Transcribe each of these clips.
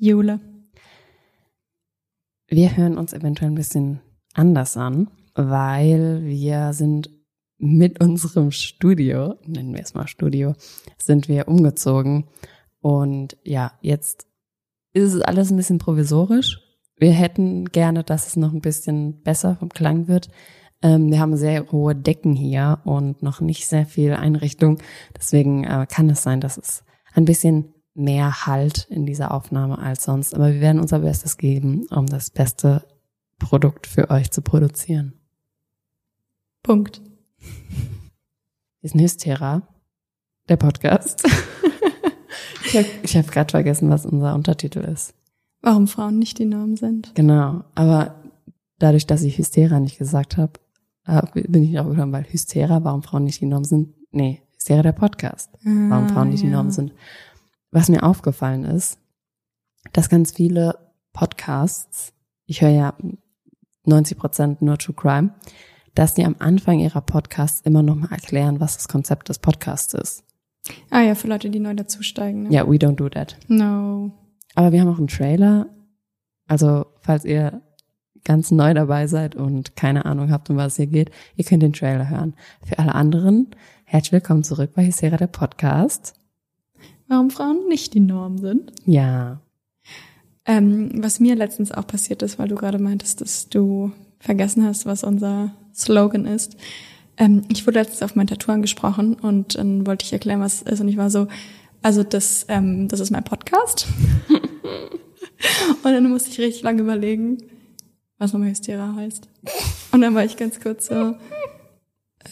Jule. Wir hören uns eventuell ein bisschen anders an, weil wir sind mit unserem Studio, nennen wir es mal Studio, sind wir umgezogen. Und ja, jetzt ist es alles ein bisschen provisorisch. Wir hätten gerne, dass es noch ein bisschen besser vom Klang wird. Ähm, wir haben sehr hohe Decken hier und noch nicht sehr viel Einrichtung. Deswegen äh, kann es sein, dass es ein bisschen mehr Halt in dieser Aufnahme als sonst. Aber wir werden unser Bestes geben, um das beste Produkt für euch zu produzieren. Punkt. Wir sind Hystera, der Podcast. ich habe hab gerade vergessen, was unser Untertitel ist. Warum Frauen nicht die Norm sind. Genau, aber dadurch, dass ich Hystera nicht gesagt habe, bin ich auch gekommen, weil Hystera, warum Frauen nicht die Norm sind. Nee, Hystera der Podcast, warum Ah, Frauen nicht die. Norm sind. Was mir aufgefallen ist, dass ganz viele Podcasts, ich höre ja 90 Prozent nur True Crime, dass die am Anfang ihrer Podcasts immer noch mal erklären, was das Konzept des Podcasts ist. Ah ja, für Leute, die neu dazusteigen. Ne? Ja, we don't do that. No. Aber wir haben auch einen Trailer. Also, falls ihr ganz neu dabei seid und keine Ahnung habt, um was es hier geht, ihr könnt den Trailer hören. Für alle anderen, herzlich willkommen zurück bei Hysera der Podcast. Warum Frauen nicht die Norm sind. Ja. Ähm, was mir letztens auch passiert ist, weil du gerade meintest, dass du vergessen hast, was unser Slogan ist. Ähm, ich wurde letztens auf mein Tattoo angesprochen und dann wollte ich erklären, was es ist. Und ich war so, also das, ähm, das ist mein Podcast. und dann musste ich richtig lange überlegen, was nochmal Hysteria heißt. Und dann war ich ganz kurz so,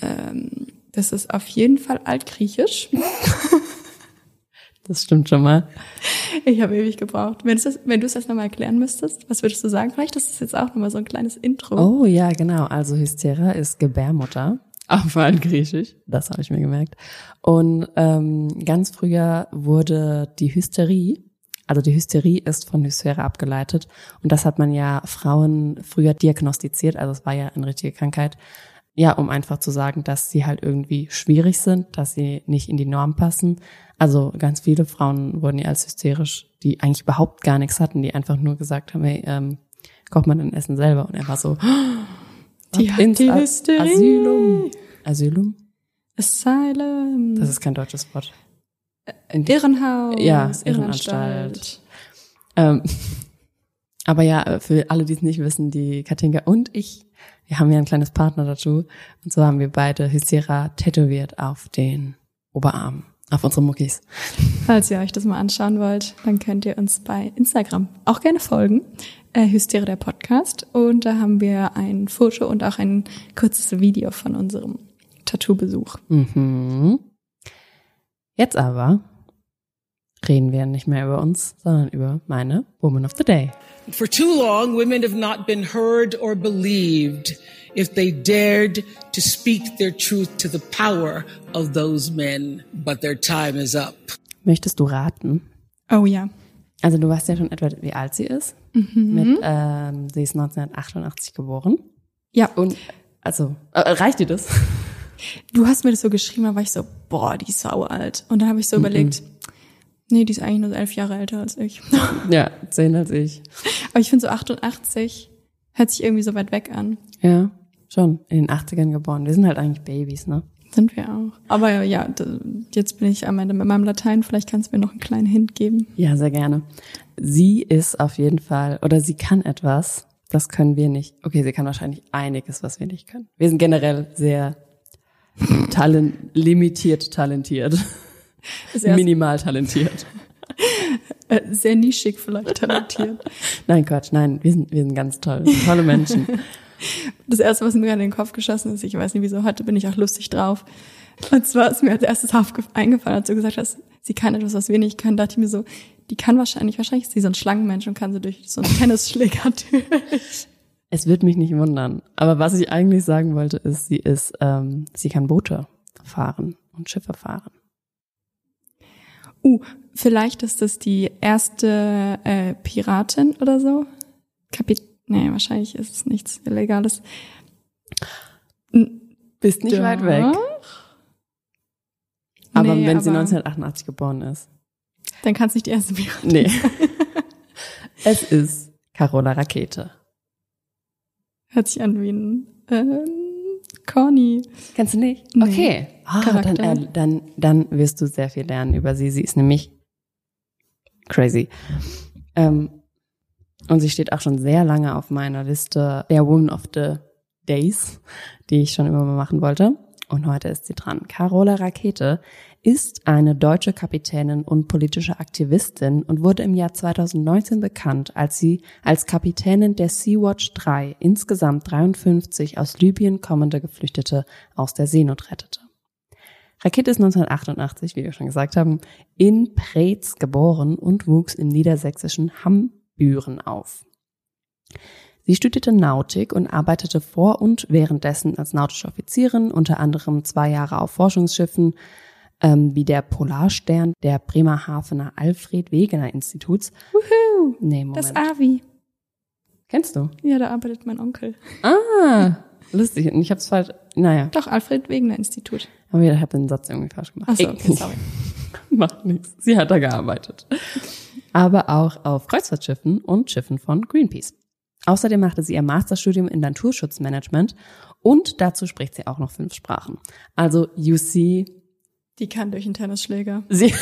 ähm, das ist auf jeden Fall altgriechisch. Das stimmt schon mal. Ich habe ewig gebraucht. Wenn, das, wenn du es jetzt nochmal erklären müsstest, was würdest du sagen? Vielleicht ist es jetzt auch nochmal so ein kleines Intro. Oh ja, genau. Also Hystera ist Gebärmutter. Auf Altgriechisch. Das habe ich mir gemerkt. Und ähm, ganz früher wurde die Hysterie, also die Hysterie ist von Hystera abgeleitet. Und das hat man ja Frauen früher diagnostiziert. Also es war ja eine richtige Krankheit. Ja, um einfach zu sagen, dass sie halt irgendwie schwierig sind, dass sie nicht in die Norm passen. Also ganz viele Frauen wurden ja als hysterisch, die eigentlich überhaupt gar nichts hatten, die einfach nur gesagt haben, hey, ähm, kocht man dein Essen selber. Und er war so, Die ab hat ins die Hysterie. Asylum. Asylum? Asylum. Das ist kein deutsches Wort. Irrenhaus. Ja, Irrenanstalt. Ähm, aber ja, für alle, die es nicht wissen, die Katinka und ich, wir haben ja ein kleines Partner dazu. Und so haben wir beide Hystera tätowiert auf den Oberarm, auf unsere Muckis. Falls ihr euch das mal anschauen wollt, dann könnt ihr uns bei Instagram auch gerne folgen. Äh, Hysteria der Podcast. Und da haben wir ein Foto und auch ein kurzes Video von unserem Tattoo-Besuch. Mhm. Jetzt aber reden wir nicht mehr über uns, sondern über meine Woman of the Day. For too long, women have not been heard or believed if they dared to speak their truth to the power of those men. But their time is up. Möchtest du raten? Oh ja. Also du weißt ja schon etwa, wie alt sie ist. Mit, ähm, sie ist 1988 geboren. Ja. Und also äh, reicht dir das? Du hast mir das so geschrieben, da war ich so, boah, die ist sau alt. Und dann habe ich so überlegt, nee, die ist eigentlich nur elf Jahre älter als ich. ja, zehn als ich. Aber ich finde so 88 hört sich irgendwie so weit weg an. Ja, schon in den 80ern geboren. Wir sind halt eigentlich Babys, ne? Sind wir auch. Aber ja, jetzt bin ich am Ende mit meinem Latein. Vielleicht kannst du mir noch einen kleinen Hint geben. Ja, sehr gerne. Sie ist auf jeden Fall, oder sie kann etwas, das können wir nicht. Okay, sie kann wahrscheinlich einiges, was wir nicht können. Wir sind generell sehr talent, limitiert talentiert. Minimal talentiert. äh, sehr nischig vielleicht talentiert. Nein, Quatsch, nein, wir sind, wir sind ganz toll. Sind Tolle Menschen. Das erste, was mir in den Kopf geschossen ist, ich weiß nicht wieso, heute bin ich auch lustig drauf. Und zwar ist mir als erstes eingefallen, als du gesagt hast, sie kann etwas, was wir nicht können, dachte ich mir so, die kann wahrscheinlich, wahrscheinlich ist sie so ein Schlangenmensch und kann sie durch so einen Tennisschläger durch. Es wird mich nicht wundern. Aber was ich eigentlich sagen wollte, ist, sie ist, ähm, sie kann Boote fahren und Schiffe fahren. Uh, vielleicht ist das die erste äh, Piratin oder so. Kapit nee, wahrscheinlich ist es nichts Illegales. Bist nicht Doch. weit weg. Aber Nee, wenn sie aber- 1988 geboren ist. Dann kann es nicht die erste Piratin Nee. es ist Carola Rakete. Hört sich an wie ein ähm, Corny. Kennst du nicht? Nee. Okay. Ah, dann, äh, dann, dann wirst du sehr viel lernen über sie. Sie ist nämlich crazy. Ähm, und sie steht auch schon sehr lange auf meiner Liste der Woman of the Days, die ich schon immer mal machen wollte. Und heute ist sie dran. Carola Rakete ist eine deutsche Kapitänin und politische Aktivistin und wurde im Jahr 2019 bekannt, als sie als Kapitänin der Sea-Watch 3 insgesamt 53 aus Libyen kommende Geflüchtete aus der Seenot rettete. Rakete ist 1988, wie wir schon gesagt haben, in Preetz geboren und wuchs im niedersächsischen Hambüren auf. Sie studierte Nautik und arbeitete vor und währenddessen als nautische Offizierin, unter anderem zwei Jahre auf Forschungsschiffen ähm, wie der Polarstern der Bremerhavener Alfred Wegener Instituts. Wuhu, Nee, Moment. das Avi. Kennst du? Ja, da arbeitet mein Onkel. Ah, lustig. Und ich hab's falsch. Naja, Doch, Alfred Wegener Institut. aber ich habe den Satz irgendwie falsch gemacht. Ach so, okay, sorry. Macht nichts. Sie hat da gearbeitet. Aber auch auf Kreuzfahrtschiffen und Schiffen von Greenpeace. Außerdem machte sie ihr Masterstudium in Naturschutzmanagement und dazu spricht sie auch noch fünf Sprachen. Also you see, Die kann durch einen Tennisschläger. sie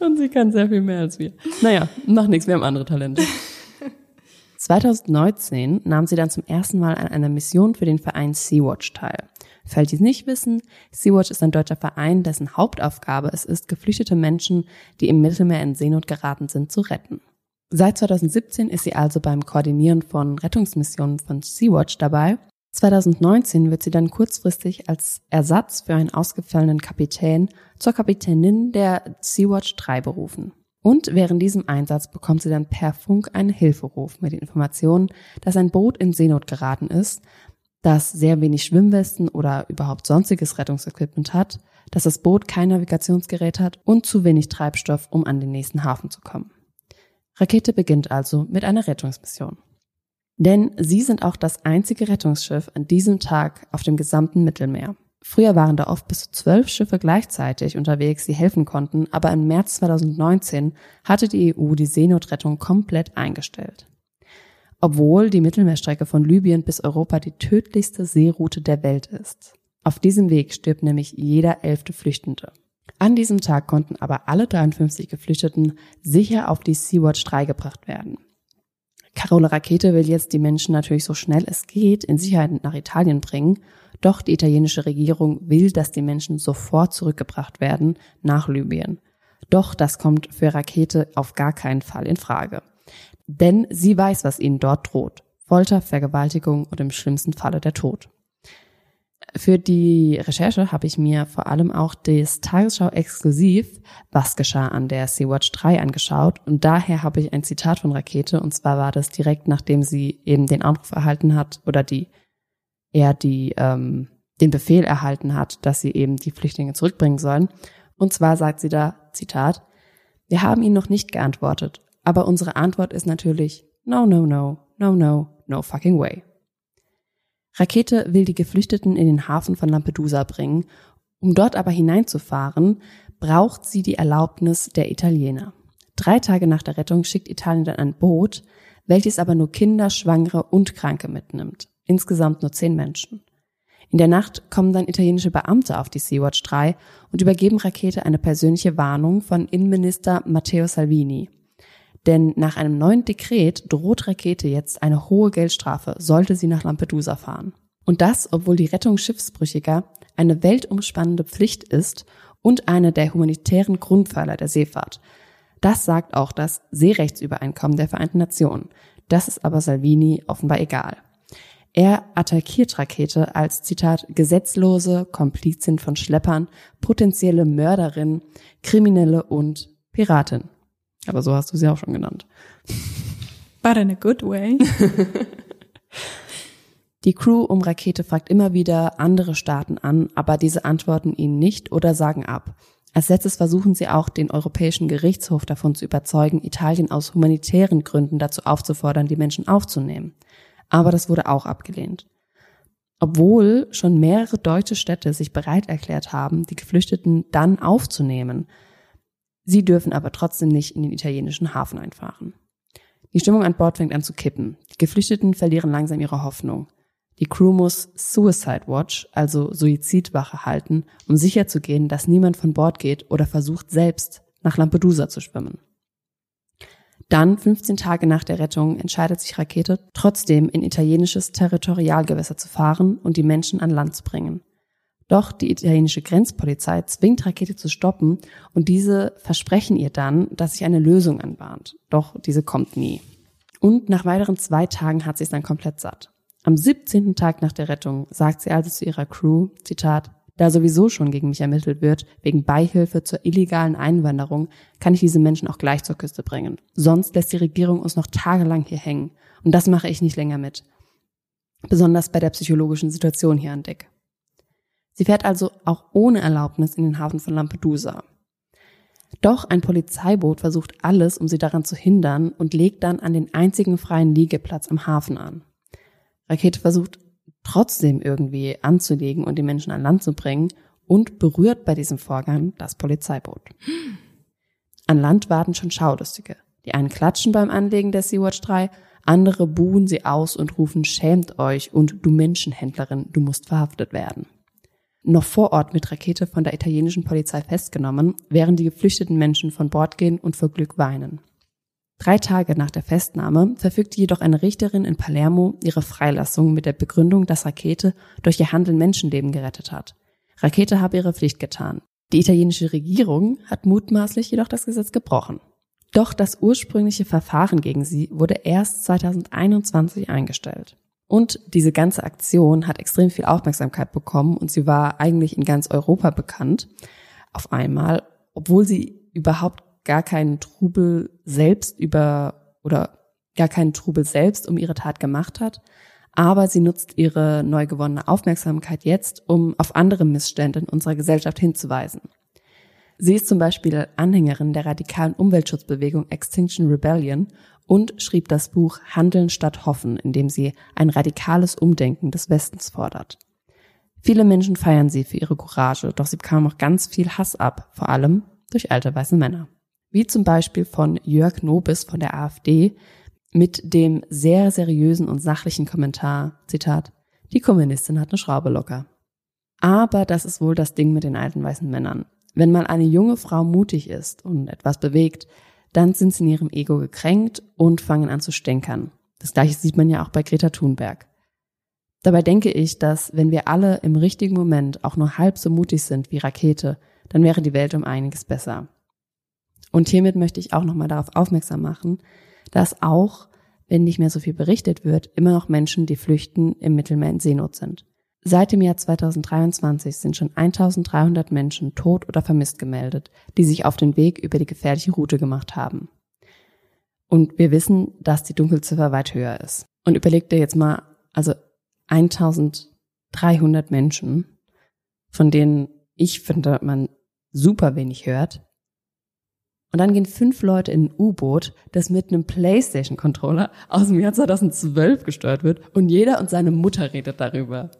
und sie kann sehr viel mehr als wir. Naja, macht nichts, wir haben andere Talente. 2019 nahm sie dann zum ersten Mal an einer Mission für den Verein Sea-Watch teil. Für all die es nicht wissen, Sea-Watch ist ein deutscher Verein, dessen Hauptaufgabe es ist, geflüchtete Menschen, die im Mittelmeer in Seenot geraten sind, zu retten. Seit 2017 ist sie also beim Koordinieren von Rettungsmissionen von Sea-Watch dabei. 2019 wird sie dann kurzfristig als Ersatz für einen ausgefallenen Kapitän zur Kapitänin der Sea-Watch 3 berufen. Und während diesem Einsatz bekommt sie dann per Funk einen Hilferuf mit den Informationen, dass ein Boot in Seenot geraten ist, das sehr wenig Schwimmwesten oder überhaupt sonstiges Rettungsequipment hat, dass das Boot kein Navigationsgerät hat und zu wenig Treibstoff, um an den nächsten Hafen zu kommen. Rakete beginnt also mit einer Rettungsmission. Denn sie sind auch das einzige Rettungsschiff an diesem Tag auf dem gesamten Mittelmeer. Früher waren da oft bis zu zwölf Schiffe gleichzeitig unterwegs, die helfen konnten, aber im März 2019 hatte die EU die Seenotrettung komplett eingestellt. Obwohl die Mittelmeerstrecke von Libyen bis Europa die tödlichste Seeroute der Welt ist. Auf diesem Weg stirbt nämlich jeder elfte Flüchtende. An diesem Tag konnten aber alle 53 Geflüchteten sicher auf die Sea-Watch 3 gebracht werden. Carola Rakete will jetzt die Menschen natürlich so schnell es geht in Sicherheit nach Italien bringen, doch die italienische Regierung will, dass die Menschen sofort zurückgebracht werden nach Libyen. Doch das kommt für Rakete auf gar keinen Fall in Frage. Denn sie weiß, was ihnen dort droht. Folter, Vergewaltigung und im schlimmsten Falle der Tod. Für die Recherche habe ich mir vor allem auch das Tagesschau exklusiv Was geschah an der Sea-Watch 3 angeschaut und daher habe ich ein Zitat von Rakete und zwar war das direkt nachdem sie eben den Anruf erhalten hat oder die er die ähm, den Befehl erhalten hat, dass sie eben die Flüchtlinge zurückbringen sollen. Und zwar sagt sie da, Zitat, wir haben ihnen noch nicht geantwortet, aber unsere Antwort ist natürlich no, no, no, no, no, no fucking way. Rakete will die Geflüchteten in den Hafen von Lampedusa bringen. Um dort aber hineinzufahren, braucht sie die Erlaubnis der Italiener. Drei Tage nach der Rettung schickt Italien dann ein Boot, welches aber nur Kinder, Schwangere und Kranke mitnimmt. Insgesamt nur zehn Menschen. In der Nacht kommen dann italienische Beamte auf die Sea-Watch 3 und übergeben Rakete eine persönliche Warnung von Innenminister Matteo Salvini. Denn nach einem neuen Dekret droht Rakete jetzt eine hohe Geldstrafe, sollte sie nach Lampedusa fahren. Und das, obwohl die Rettung Schiffsbrüchiger eine weltumspannende Pflicht ist und eine der humanitären Grundpfeiler der Seefahrt. Das sagt auch das Seerechtsübereinkommen der Vereinten Nationen. Das ist aber Salvini offenbar egal. Er attackiert Rakete als Zitat gesetzlose Komplizin von Schleppern, potenzielle Mörderin, Kriminelle und Piratin. Aber so hast du sie auch schon genannt. But in a good way. Die Crew um Rakete fragt immer wieder andere Staaten an, aber diese antworten ihnen nicht oder sagen ab. Als letztes versuchen sie auch, den Europäischen Gerichtshof davon zu überzeugen, Italien aus humanitären Gründen dazu aufzufordern, die Menschen aufzunehmen. Aber das wurde auch abgelehnt. Obwohl schon mehrere deutsche Städte sich bereit erklärt haben, die Geflüchteten dann aufzunehmen. Sie dürfen aber trotzdem nicht in den italienischen Hafen einfahren. Die Stimmung an Bord fängt an zu kippen. Die Geflüchteten verlieren langsam ihre Hoffnung. Die Crew muss Suicide Watch, also Suizidwache halten, um sicherzugehen, dass niemand von Bord geht oder versucht selbst nach Lampedusa zu schwimmen. Dann, 15 Tage nach der Rettung, entscheidet sich Rakete trotzdem in italienisches Territorialgewässer zu fahren und die Menschen an Land zu bringen. Doch die italienische Grenzpolizei zwingt Rakete zu stoppen und diese versprechen ihr dann, dass sich eine Lösung anbahnt. Doch diese kommt nie. Und nach weiteren zwei Tagen hat sie es dann komplett satt. Am 17. Tag nach der Rettung sagt sie also zu ihrer Crew, Zitat, da sowieso schon gegen mich ermittelt wird, wegen Beihilfe zur illegalen Einwanderung, kann ich diese Menschen auch gleich zur Küste bringen. Sonst lässt die Regierung uns noch tagelang hier hängen. Und das mache ich nicht länger mit. Besonders bei der psychologischen Situation hier an Deck. Sie fährt also auch ohne Erlaubnis in den Hafen von Lampedusa. Doch ein Polizeiboot versucht alles, um sie daran zu hindern und legt dann an den einzigen freien Liegeplatz am Hafen an. Rakete versucht trotzdem irgendwie anzulegen und die Menschen an Land zu bringen und berührt bei diesem Vorgang das Polizeiboot. An Land warten schon Schaulustige. Die einen klatschen beim Anlegen der Sea-Watch 3, andere buhen sie aus und rufen Schämt euch und du Menschenhändlerin, du musst verhaftet werden. Noch vor Ort mit Rakete von der italienischen Polizei festgenommen, während die geflüchteten Menschen von Bord gehen und vor Glück weinen. Drei Tage nach der Festnahme verfügte jedoch eine Richterin in Palermo ihre Freilassung mit der Begründung, dass Rakete durch ihr Handeln Menschenleben gerettet hat. Rakete habe ihre Pflicht getan. Die italienische Regierung hat mutmaßlich jedoch das Gesetz gebrochen. Doch das ursprüngliche Verfahren gegen sie wurde erst 2021 eingestellt. Und diese ganze Aktion hat extrem viel Aufmerksamkeit bekommen und sie war eigentlich in ganz Europa bekannt. Auf einmal, obwohl sie überhaupt gar keinen Trubel selbst über oder gar keinen Trubel selbst um ihre Tat gemacht hat, aber sie nutzt ihre neu gewonnene Aufmerksamkeit jetzt, um auf andere Missstände in unserer Gesellschaft hinzuweisen. Sie ist zum Beispiel Anhängerin der radikalen Umweltschutzbewegung Extinction Rebellion und schrieb das Buch Handeln statt Hoffen, in dem sie ein radikales Umdenken des Westens fordert. Viele Menschen feiern sie für ihre Courage, doch sie bekam auch ganz viel Hass ab, vor allem durch alte weiße Männer wie zum Beispiel von Jörg Nobis von der AfD mit dem sehr seriösen und sachlichen Kommentar, Zitat, die Kommunistin hat eine Schraube locker. Aber das ist wohl das Ding mit den alten weißen Männern. Wenn mal eine junge Frau mutig ist und etwas bewegt, dann sind sie in ihrem Ego gekränkt und fangen an zu stänkern. Das gleiche sieht man ja auch bei Greta Thunberg. Dabei denke ich, dass wenn wir alle im richtigen Moment auch nur halb so mutig sind wie Rakete, dann wäre die Welt um einiges besser. Und hiermit möchte ich auch nochmal darauf aufmerksam machen, dass auch, wenn nicht mehr so viel berichtet wird, immer noch Menschen, die flüchten, im Mittelmeer in Seenot sind. Seit dem Jahr 2023 sind schon 1300 Menschen tot oder vermisst gemeldet, die sich auf den Weg über die gefährliche Route gemacht haben. Und wir wissen, dass die Dunkelziffer weit höher ist. Und überleg dir jetzt mal, also 1300 Menschen, von denen ich finde, man super wenig hört, und dann gehen fünf Leute in ein U-Boot, das mit einem PlayStation-Controller aus dem Jahr 2012 gesteuert wird und jeder und seine Mutter redet darüber.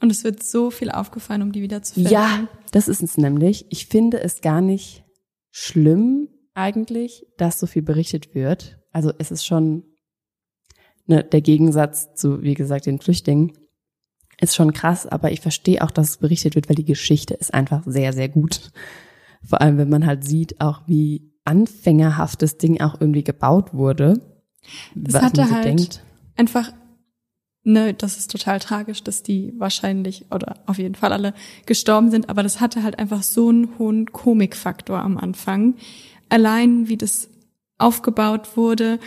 Und es wird so viel aufgefallen, um die wieder zu finden. Ja, das ist es nämlich. Ich finde es gar nicht schlimm eigentlich, dass so viel berichtet wird. Also es ist schon ne, der Gegensatz zu, wie gesagt, den Flüchtlingen. Ist schon krass, aber ich verstehe auch, dass es berichtet wird, weil die Geschichte ist einfach sehr, sehr gut. Vor allem, wenn man halt sieht, auch wie anfängerhaftes Ding auch irgendwie gebaut wurde. Das hatte so halt denkt. einfach, ne, das ist total tragisch, dass die wahrscheinlich oder auf jeden Fall alle gestorben sind, aber das hatte halt einfach so einen hohen Komikfaktor am Anfang. Allein wie das aufgebaut wurde,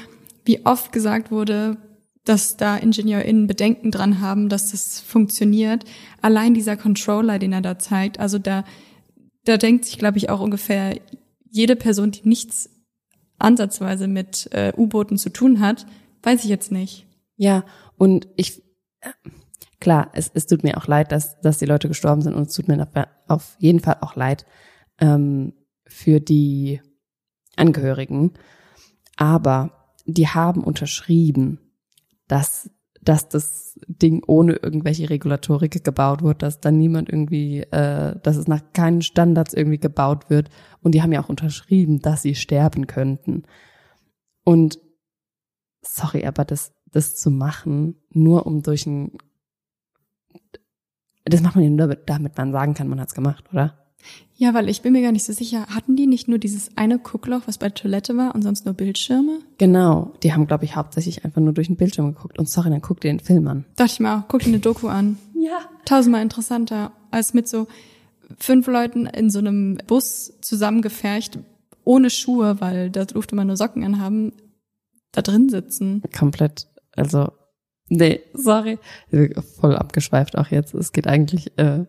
wie oft gesagt wurde, dass da IngenieurInnen Bedenken dran haben, dass das funktioniert. Allein dieser Controller, den er da zeigt, also da, da denkt sich, glaube ich, auch ungefähr jede Person, die nichts ansatzweise mit äh, U-Booten zu tun hat, weiß ich jetzt nicht. Ja, und ich, klar, es, es tut mir auch leid, dass, dass die Leute gestorben sind und es tut mir auf jeden Fall auch leid ähm, für die Angehörigen. Aber die haben unterschrieben, dass, dass das Ding ohne irgendwelche Regulatorik gebaut wird, dass dann niemand irgendwie, äh, dass es nach keinen Standards irgendwie gebaut wird. Und die haben ja auch unterschrieben, dass sie sterben könnten. Und sorry, aber das, das zu machen, nur um durch ein, das macht man ja nur, damit man sagen kann, man hat's gemacht, oder? Ja, weil ich bin mir gar nicht so sicher, hatten die nicht nur dieses eine Guckloch, was bei Toilette war und sonst nur Bildschirme? Genau, die haben, glaube ich, hauptsächlich einfach nur durch den Bildschirm geguckt. Und sorry, dann guck dir den Film an. Dachte ich mir auch, guck dir eine Doku an. Ja. Tausendmal interessanter, als mit so fünf Leuten in so einem Bus zusammengefercht, ohne Schuhe, weil da durfte man nur Socken anhaben, da drin sitzen. Komplett, also, nee, sorry. Voll abgeschweift auch jetzt. Es geht eigentlich äh,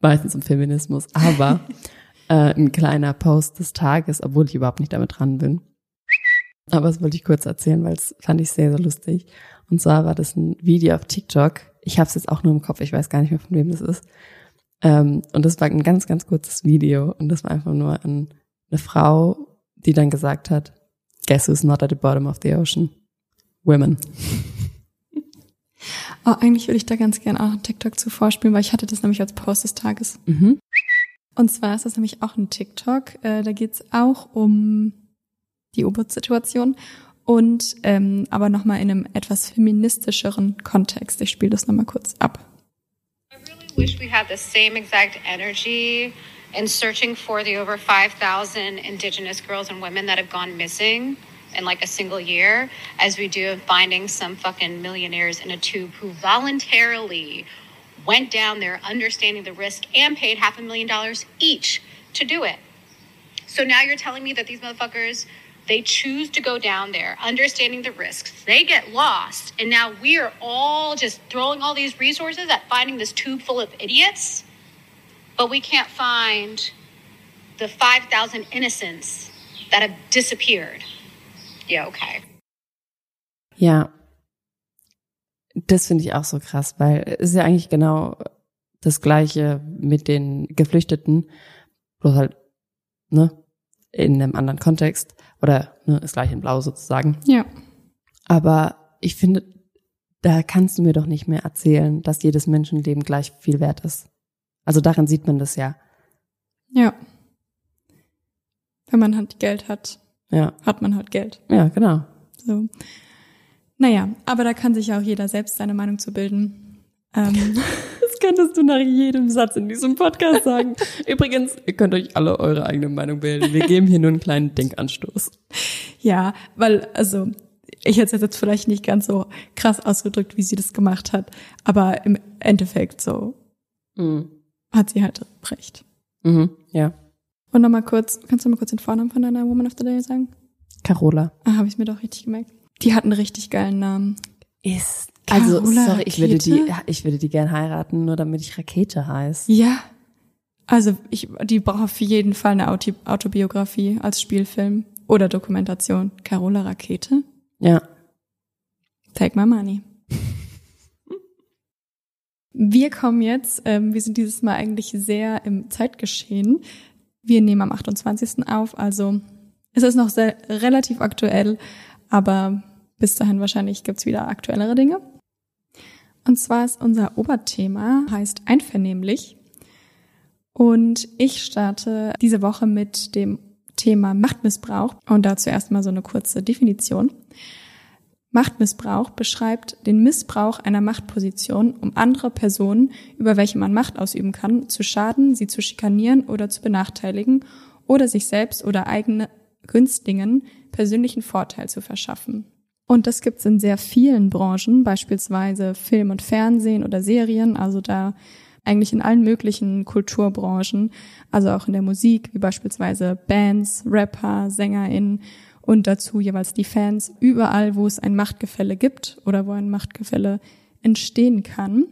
meistens um Feminismus, aber äh, ein kleiner Post des Tages, obwohl ich überhaupt nicht damit dran bin. Aber das wollte ich kurz erzählen, weil es fand ich sehr, sehr lustig. Und zwar war das ein Video auf TikTok. Ich habe es jetzt auch nur im Kopf, ich weiß gar nicht mehr, von wem das ist. Ähm, und das war ein ganz, ganz kurzes Video. Und das war einfach nur an eine Frau, die dann gesagt hat, Guess who's not at the bottom of the ocean? Women. Oh, eigentlich würde ich da ganz gern auch einen TikTok zu vorspielen, weil ich hatte das nämlich als Post des Tages. Mhm. Und zwar ist das nämlich auch ein TikTok. Äh, da geht's auch um die U-Boot-Situation und ähm, aber nochmal in einem etwas feministischeren Kontext. Ich spiele das nochmal kurz ab. I really wish we had the same exact energy in searching for the over 5,000 indigenous girls and women that have gone missing in like a single year as we do of finding some fucking millionaires in a tube who voluntarily went down there understanding the risk and paid half a million dollars each to do it. So now you're telling me that these motherfuckers they choose to go down there understanding the risks. They get lost and now we are all just throwing all these resources at finding this tube full of idiots. But we can't find the 5,000 innocents that have disappeared. Ja, okay. Ja. Das finde ich auch so krass, weil es ist ja eigentlich genau das Gleiche mit den Geflüchteten, bloß halt, ne, in einem anderen Kontext oder ne, das gleiche in Blau sozusagen. Ja. Aber ich finde, da kannst du mir doch nicht mehr erzählen, dass jedes Menschenleben gleich viel wert ist. Also darin sieht man das ja. Ja. Wenn man halt Geld hat, Ja, hat man halt Geld. ja, genau. So. Naja, aber da kann sich ja auch jeder selbst seine Meinung zu bilden. Ähm, Das könntest du nach jedem Satz in diesem Podcast sagen. Übrigens, ihr könnt euch alle eure eigene Meinung bilden. Wir geben hier nur einen kleinen Denkanstoß. ja, weil, also, ich hätte es jetzt vielleicht nicht ganz so krass ausgedrückt, wie sie das gemacht hat, aber im Endeffekt so Mhm. hat sie halt recht. Mhm, ja. Und nochmal kurz, kannst du mal kurz den Vornamen von deiner Woman of the Day sagen? Carola. Ah, habe ich mir doch richtig gemerkt. Die hat einen richtig geilen Namen. Ist. Also, Carola sorry, ich würde die, Rakete? ich würde die gern heiraten, nur damit ich Rakete heiß. Ja. Also ich, die braucht auf jeden Fall eine Auto Autobiografie als Spielfilm oder Dokumentation. Carola Rakete? Ja. Take my money. Wir kommen jetzt, ähm, wir sind dieses Mal eigentlich sehr im Zeitgeschehen. Wir nehmen am 28. auf, also es ist noch sehr, relativ aktuell, aber bis dahin wahrscheinlich gibt's wieder aktuellere Dinge. Und zwar ist unser Oberthema, heißt einvernehmlich. Und ich starte diese Woche mit dem Thema Machtmissbrauch und dazu erstmal so eine kurze Definition. Machtmissbrauch beschreibt den Missbrauch einer Machtposition, um andere Personen, über welche man Macht ausüben kann, zu schaden, sie zu schikanieren oder zu benachteiligen oder sich selbst oder eigene Günstlingen persönlichen Vorteil zu verschaffen. Und das gibt es in sehr vielen Branchen, beispielsweise Film und Fernsehen oder Serien, also da eigentlich in allen möglichen Kulturbranchen, also auch in der Musik, wie beispielsweise Bands, Rapper, SängerInnen und dazu jeweils die Fans überall, wo es ein Machtgefälle gibt oder wo ein Machtgefälle entstehen kann.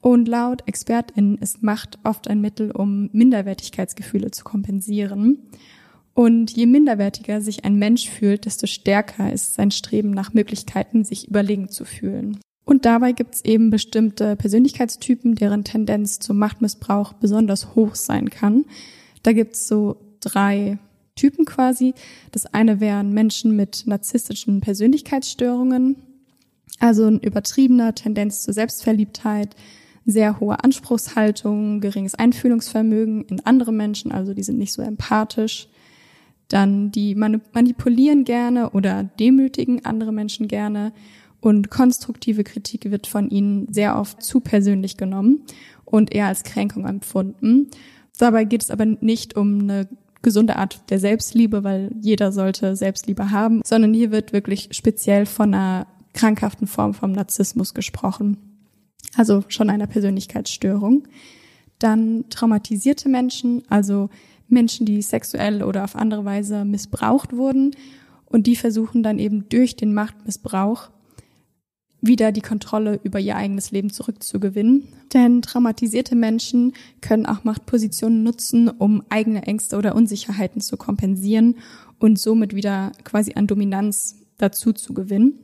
Und laut ExpertInnen ist Macht oft ein Mittel, um Minderwertigkeitsgefühle zu kompensieren. Und je minderwertiger sich ein Mensch fühlt, desto stärker ist sein Streben nach Möglichkeiten, sich überlegen zu fühlen. Und dabei gibt es eben bestimmte Persönlichkeitstypen, deren Tendenz zum Machtmissbrauch besonders hoch sein kann. Da gibt es so drei Typen quasi. Das eine wären Menschen mit narzisstischen Persönlichkeitsstörungen, also ein übertriebener Tendenz zur Selbstverliebtheit, sehr hohe Anspruchshaltung, geringes Einfühlungsvermögen in andere Menschen, also die sind nicht so empathisch. Dann die manipulieren gerne oder demütigen andere Menschen gerne und konstruktive Kritik wird von ihnen sehr oft zu persönlich genommen und eher als Kränkung empfunden. Dabei geht es aber nicht um eine gesunde Art der Selbstliebe, weil jeder sollte Selbstliebe haben, sondern hier wird wirklich speziell von einer krankhaften Form vom Narzissmus gesprochen. Also schon einer Persönlichkeitsstörung. Dann traumatisierte Menschen, also Menschen, die sexuell oder auf andere Weise missbraucht wurden. Und die versuchen dann eben durch den Machtmissbrauch wieder die Kontrolle über ihr eigenes Leben zurückzugewinnen. Denn traumatisierte Menschen können auch Machtpositionen nutzen, um eigene Ängste oder Unsicherheiten zu kompensieren und somit wieder quasi an Dominanz dazu zu gewinnen.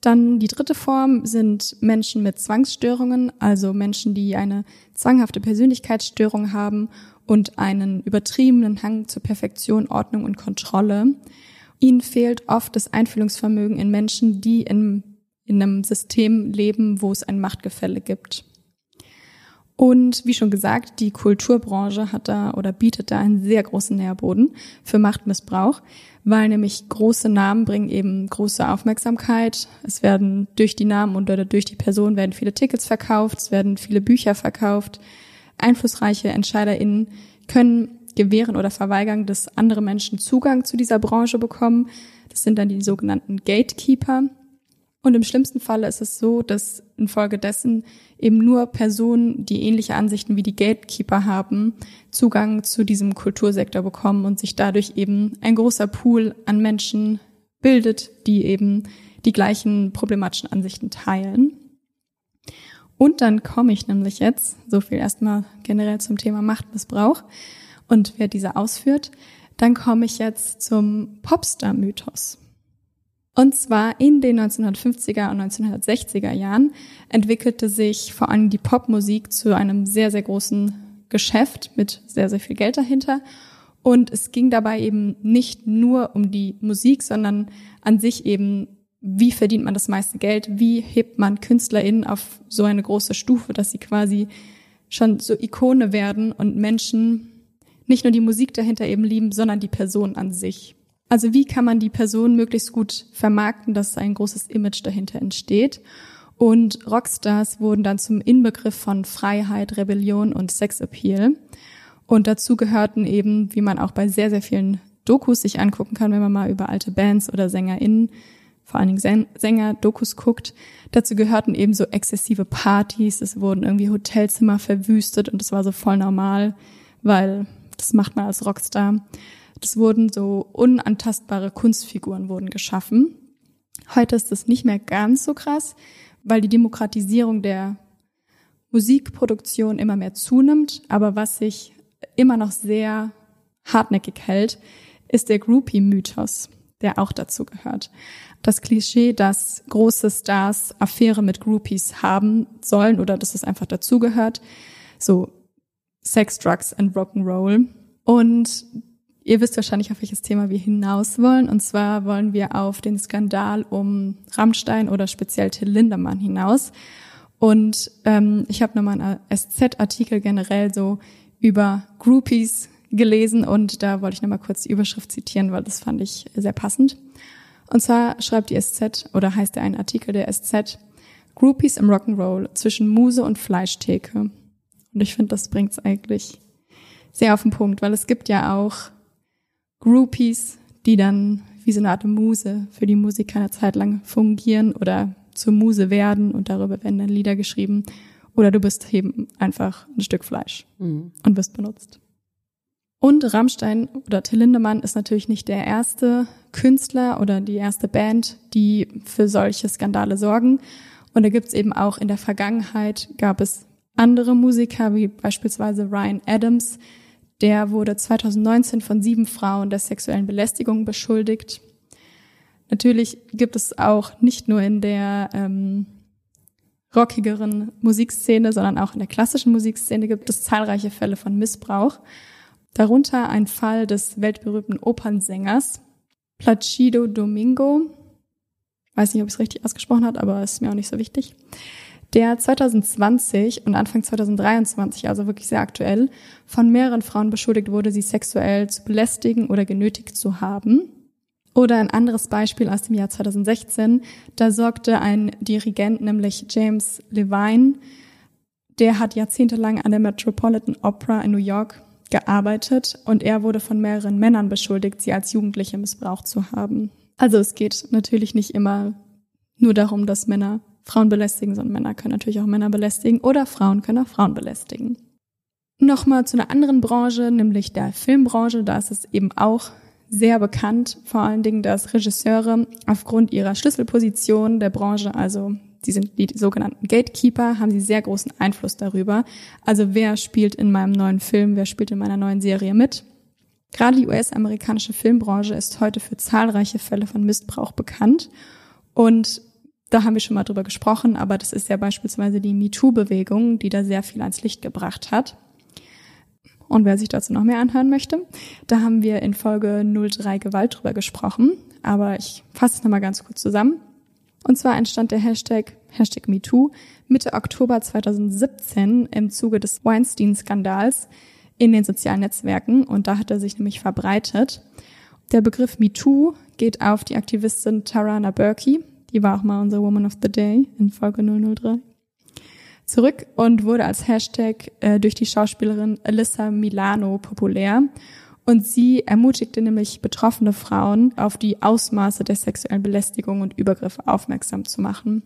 Dann die dritte Form sind Menschen mit Zwangsstörungen, also Menschen, die eine zwanghafte Persönlichkeitsstörung haben und einen übertriebenen Hang zur Perfektion, Ordnung und Kontrolle. Ihnen fehlt oft das Einfühlungsvermögen in Menschen, die in, in einem System leben, wo es ein Machtgefälle gibt. Und wie schon gesagt, die Kulturbranche hat da oder bietet da einen sehr großen Nährboden für Machtmissbrauch, weil nämlich große Namen bringen eben große Aufmerksamkeit. Es werden durch die Namen und oder durch die Person werden viele Tickets verkauft, es werden viele Bücher verkauft. Einflussreiche EntscheiderInnen können gewähren oder verweigern, dass andere Menschen Zugang zu dieser Branche bekommen. Das sind dann die sogenannten Gatekeeper. Und im schlimmsten Falle ist es so, dass infolgedessen eben nur Personen, die ähnliche Ansichten wie die Gatekeeper haben, Zugang zu diesem Kultursektor bekommen und sich dadurch eben ein großer Pool an Menschen bildet, die eben die gleichen problematischen Ansichten teilen. Und dann komme ich nämlich jetzt, so viel erstmal generell zum Thema Machtmissbrauch, und wer diese ausführt. Dann komme ich jetzt zum Popstar-Mythos. Und zwar in den 1950er und 1960er Jahren entwickelte sich vor allem die Popmusik zu einem sehr, sehr großen Geschäft mit sehr, sehr viel Geld dahinter. Und es ging dabei eben nicht nur um die Musik, sondern an sich eben, wie verdient man das meiste Geld, wie hebt man KünstlerInnen auf so eine große Stufe, dass sie quasi schon so Ikone werden und Menschen nicht nur die Musik dahinter eben lieben, sondern die Person an sich. Also wie kann man die Person möglichst gut vermarkten, dass ein großes Image dahinter entsteht? Und Rockstars wurden dann zum Inbegriff von Freiheit, Rebellion und Sexappeal. Und dazu gehörten eben, wie man auch bei sehr, sehr vielen Dokus sich angucken kann, wenn man mal über alte Bands oder SängerInnen, vor allen Dingen Sänger, Dokus guckt, dazu gehörten eben so exzessive Partys, es wurden irgendwie Hotelzimmer verwüstet und es war so voll normal, weil das macht man als Rockstar. Das wurden so unantastbare Kunstfiguren wurden geschaffen. Heute ist das nicht mehr ganz so krass, weil die Demokratisierung der Musikproduktion immer mehr zunimmt. Aber was sich immer noch sehr hartnäckig hält, ist der Groupie-Mythos, der auch dazu gehört. Das Klischee, dass große Stars Affäre mit Groupies haben sollen oder dass es einfach dazugehört. So Sex, Drugs and Rock'n'Roll. Und ihr wisst wahrscheinlich, auf welches Thema wir hinaus wollen. Und zwar wollen wir auf den Skandal um Rammstein oder speziell Till Lindemann hinaus. Und ähm, ich habe nochmal einen SZ-Artikel generell so über Groupies gelesen und da wollte ich nochmal kurz die Überschrift zitieren, weil das fand ich sehr passend. Und zwar schreibt die SZ oder heißt der ein Artikel der SZ Groupies im Rock'n'Roll zwischen Muse und Fleischtheke. Und ich finde, das bringt es eigentlich sehr auf den Punkt, weil es gibt ja auch Groupies, die dann wie so eine Art Muse für die Musiker eine Zeit lang fungieren oder zur Muse werden und darüber werden dann Lieder geschrieben. Oder du bist eben einfach ein Stück Fleisch mhm. und wirst benutzt. Und Rammstein oder Till Lindemann ist natürlich nicht der erste Künstler oder die erste Band, die für solche Skandale sorgen. Und da gibt's eben auch in der Vergangenheit gab es andere Musiker, wie beispielsweise Ryan Adams. Der wurde 2019 von sieben Frauen der sexuellen Belästigung beschuldigt. Natürlich gibt es auch nicht nur in der ähm, rockigeren Musikszene, sondern auch in der klassischen Musikszene gibt es zahlreiche Fälle von Missbrauch. Darunter ein Fall des weltberühmten Opernsängers Placido Domingo. Weiß nicht, ob ich es richtig ausgesprochen habe, aber ist mir auch nicht so wichtig. Der 2020 und Anfang 2023, also wirklich sehr aktuell, von mehreren Frauen beschuldigt wurde, sie sexuell zu belästigen oder genötigt zu haben. Oder ein anderes Beispiel aus dem Jahr 2016, da sorgte ein Dirigent, nämlich James Levine, der hat jahrzehntelang an der Metropolitan Opera in New York gearbeitet und er wurde von mehreren Männern beschuldigt, sie als Jugendliche missbraucht zu haben. Also es geht natürlich nicht immer nur darum, dass Männer Frauen belästigen, sondern Männer können natürlich auch Männer belästigen oder Frauen können auch Frauen belästigen. Nochmal zu einer anderen Branche, nämlich der Filmbranche. Da ist es eben auch sehr bekannt, vor allen Dingen, dass Regisseure aufgrund ihrer Schlüsselposition der Branche, also sie sind die sogenannten Gatekeeper, haben sie sehr großen Einfluss darüber. Also wer spielt in meinem neuen Film, wer spielt in meiner neuen Serie mit? Gerade die US-amerikanische Filmbranche ist heute für zahlreiche Fälle von Missbrauch bekannt. Und da haben wir schon mal drüber gesprochen, aber das ist ja beispielsweise die MeToo-Bewegung, die da sehr viel ans Licht gebracht hat. Und wer sich dazu noch mehr anhören möchte, da haben wir in Folge 03 Gewalt drüber gesprochen. Aber ich fasse es nochmal ganz kurz zusammen. Und zwar entstand der Hashtag, Hashtag MeToo Mitte Oktober 2017 im Zuge des Weinstein-Skandals in den sozialen Netzwerken. Und da hat er sich nämlich verbreitet. Der Begriff MeToo geht auf die Aktivistin Tarana Burkey, die war auch mal unsere Woman of the Day in Folge 003 zurück und wurde als Hashtag äh, durch die Schauspielerin Alyssa Milano populär. Und sie ermutigte nämlich betroffene Frauen, auf die Ausmaße der sexuellen Belästigung und Übergriffe aufmerksam zu machen.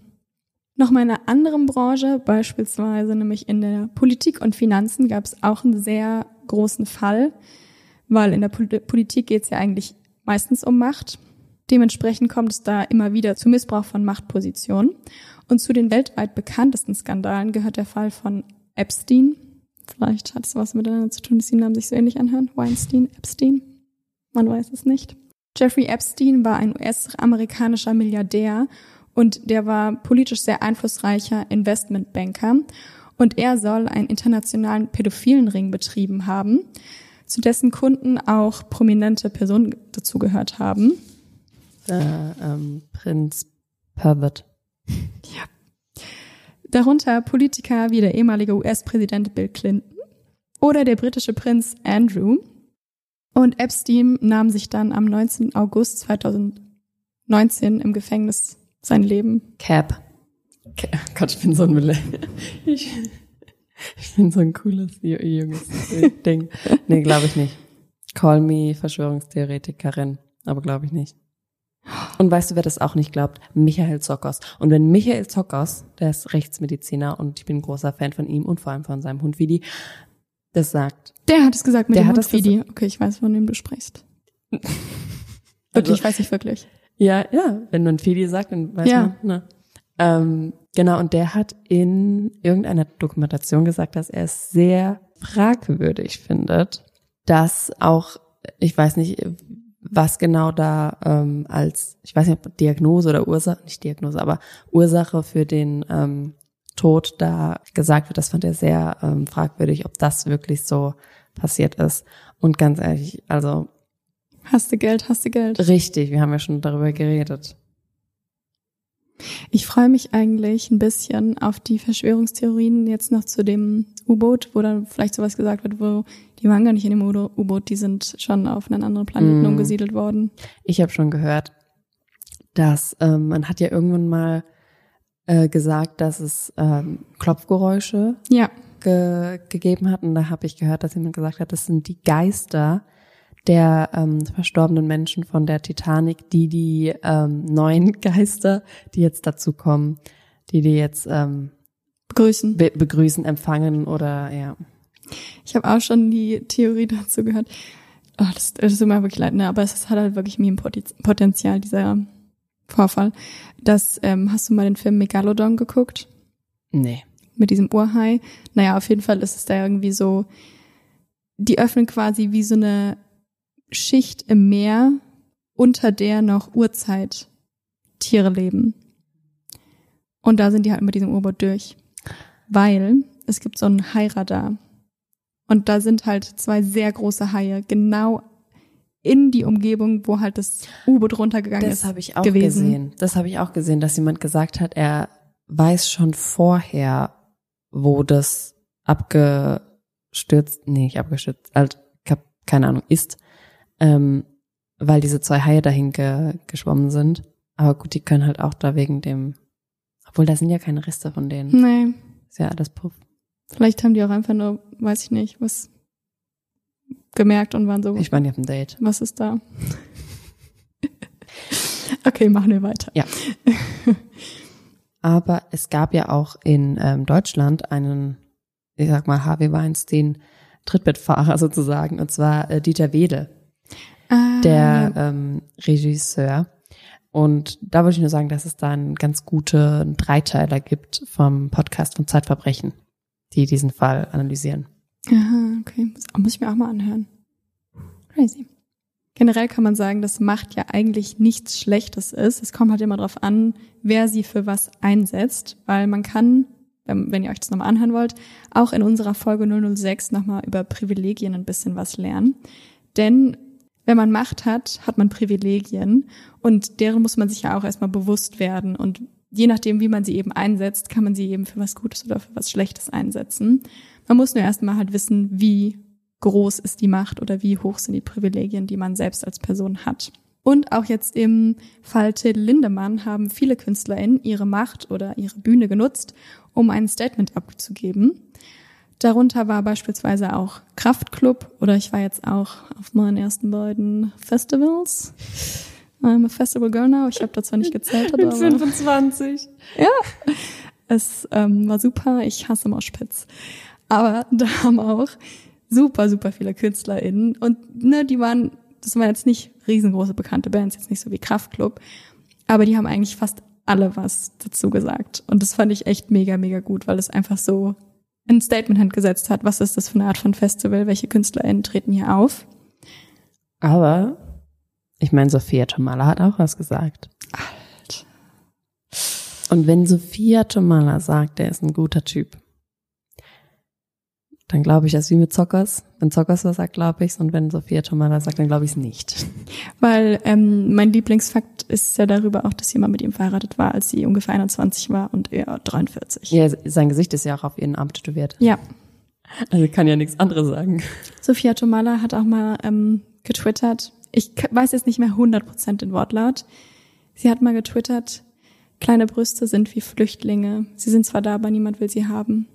Noch mal in einer anderen Branche, beispielsweise nämlich in der Politik und Finanzen, gab es auch einen sehr großen Fall, weil in der Politik geht es ja eigentlich meistens um Macht. Dementsprechend kommt es da immer wieder zu Missbrauch von Machtpositionen. Und zu den weltweit bekanntesten Skandalen gehört der Fall von Epstein. Vielleicht hat es was miteinander zu tun, dass die Namen sich so ähnlich anhören. Weinstein, Epstein. Man weiß es nicht. Jeffrey Epstein war ein US-amerikanischer Milliardär und der war politisch sehr einflussreicher Investmentbanker. Und er soll einen internationalen pädophilen Ring betrieben haben, zu dessen Kunden auch prominente Personen dazugehört haben. Der, ähm, Prinz Pervert. Ja. Darunter Politiker wie der ehemalige US-Präsident Bill Clinton oder der britische Prinz Andrew. Und Epstein nahm sich dann am 19. August 2019 im Gefängnis sein Leben. Cap. Gott, ich bin so ein Mille ich, ich bin so ein cooles junges Ding. Nee, glaube ich nicht. Call me Verschwörungstheoretikerin, aber glaube ich nicht. Und weißt du, wer das auch nicht glaubt? Michael Zockers. Und wenn Michael Zockers, der ist Rechtsmediziner und ich bin ein großer Fan von ihm und vor allem von seinem Hund Vidi, das sagt. Der hat es gesagt mit der dem hat Hund das Vidi. Okay, ich weiß, von dem du sprichst. wirklich, Also- weiß ich wirklich. Ja, ja, wenn man Fedi sagt, dann weiß Ja. man. Ne? Ähm, genau, und der hat in irgendeiner Dokumentation gesagt, dass er es sehr fragwürdig findet, dass auch, ich weiß nicht, was genau da ähm, als, ich weiß nicht, ob Diagnose oder Ursache, nicht Diagnose, aber Ursache für den ähm, Tod da gesagt wird, das fand er sehr ähm, fragwürdig, ob das wirklich so passiert ist. Und ganz ehrlich, also Hast du Geld, hast du Geld. richtig, wir haben ja schon darüber geredet. Ich freue mich eigentlich ein bisschen auf die Verschwörungstheorien jetzt noch zu dem U-Boot, wo dann vielleicht sowas gesagt wird, wo die waren gar nicht in dem U-Boot, die sind schon auf einen anderen Planeten Mm. umgesiedelt worden. Ich habe schon gehört, dass ähm, man hat ja irgendwann mal äh, gesagt, dass es ähm, Klopfgeräusche Ja, ge gegeben hat. Und da habe ich gehört, dass jemand gesagt hat, das sind die Geister der ähm, verstorbenen Menschen von der Titanic, die die ähm, neuen Geister, die jetzt dazu kommen, die die jetzt ähm, begrüßen. be begrüßen, empfangen oder ja. Ich habe auch schon die Theorie dazu gehört. Oh, das, das tut mir wirklich leid, ne? aber es hat halt wirklich Meme-Potenzial, dieser Vorfall. Das, ähm, hast du mal den Film Megalodon geguckt? Nee. Mit diesem Urhai? Naja, auf jeden Fall ist es da irgendwie so, die öffnen quasi wie so eine Schicht im Meer, unter der noch Urzeit-Tiere leben. Und da sind die halt mit diesem U-Boot durch. Weil es gibt so ein Hairadar. Und da sind halt zwei sehr große Haie genau in die Umgebung, wo halt das U-Boot runtergegangen das ist. Das habe ich auch gewesen. gesehen. Das habe ich auch gesehen, dass jemand gesagt hat, er weiß schon vorher, wo das abgestürzt, nee, nicht abgestürzt, halt, keine Ahnung, ist, ähm, weil diese zwei Haie dahin ge geschwommen sind. Aber gut, die können halt auch da wegen dem, obwohl da sind ja keine Reste von denen. Nee. Ist ja alles Puff. Vielleicht haben die auch einfach nur, weiß ich nicht, was gemerkt und waren so. Ich meine, ihr habt ein Date. Was ist da? okay, machen wir weiter. Ja. Aber es gab ja auch in ähm, Deutschland einen, ich sag mal, Harvey Weinstein Trittbettfahrer sozusagen, und zwar äh, Dieter Wedel, ah, der ähm, Regisseur. Und da wollte ich nur sagen, dass es da einen ganz guten Dreiteiler gibt vom Podcast von Zeitverbrechen, die diesen Fall analysieren. Aha, okay. Das muss ich mir auch mal anhören. Crazy. Generell kann man sagen, dass Macht ja eigentlich nichts Schlechtes ist. Es kommt halt immer darauf an, wer sie für was einsetzt, weil man kann, wenn ihr euch das nochmal anhören wollt, auch in unserer Folge 006 nochmal über Privilegien ein bisschen was lernen. Denn wenn man Macht hat, hat man Privilegien und deren muss man sich ja auch erstmal bewusst werden. Und je nachdem, wie man sie eben einsetzt, kann man sie eben für was Gutes oder für was Schlechtes einsetzen. Man muss nur erstmal halt wissen, wie groß ist die Macht oder wie hoch sind die Privilegien, die man selbst als Person hat. Und auch jetzt im Fall Till Lindemann haben viele KünstlerInnen ihre Macht oder ihre Bühne genutzt, um ein Statement abzugeben. Darunter war beispielsweise auch Kraftklub oder ich war jetzt auch auf meinen ersten beiden Festivals. I'm a Festival Girl now. Ich habe da zwar nicht gezählt, aber 25. Ja, es ähm, war super. Ich hasse Moshpits. Aber da haben auch super, super viele KünstlerInnen und ne, die waren, das waren jetzt nicht riesengroße bekannte Bands, jetzt nicht so wie Kraftklub, aber die haben eigentlich fast alle was dazu gesagt. Und das fand ich echt mega, mega gut, weil es einfach so ein Statement gesetzt hat, was ist das für eine Art von Festival, welche KünstlerInnen treten hier auf. Aber ich meine, Sophia Tomala hat auch was gesagt. Alt. Und wenn Sophia Tomala sagt, der ist ein guter Typ, dann glaube ich das wie mit Zockers. Wenn Zockers was sagt, glaube ich's. Und wenn Sophia Tomala sagt, dann glaube ich's nicht. Weil ähm, mein Lieblingsfakt ist ja darüber auch, dass jemand mit ihm verheiratet war, als sie ungefähr 21 war und er 43. Ja, sein Gesicht ist ja auch auf ihren Arm tätowiert. Ja. Also kann ja nichts anderes sagen. Sophia Tomala hat auch mal ähm, getwittert. Ich weiß jetzt nicht mehr 100% den Wortlaut. Sie hat mal getwittert, kleine Brüste sind wie Flüchtlinge. Sie sind zwar da, aber niemand will sie haben.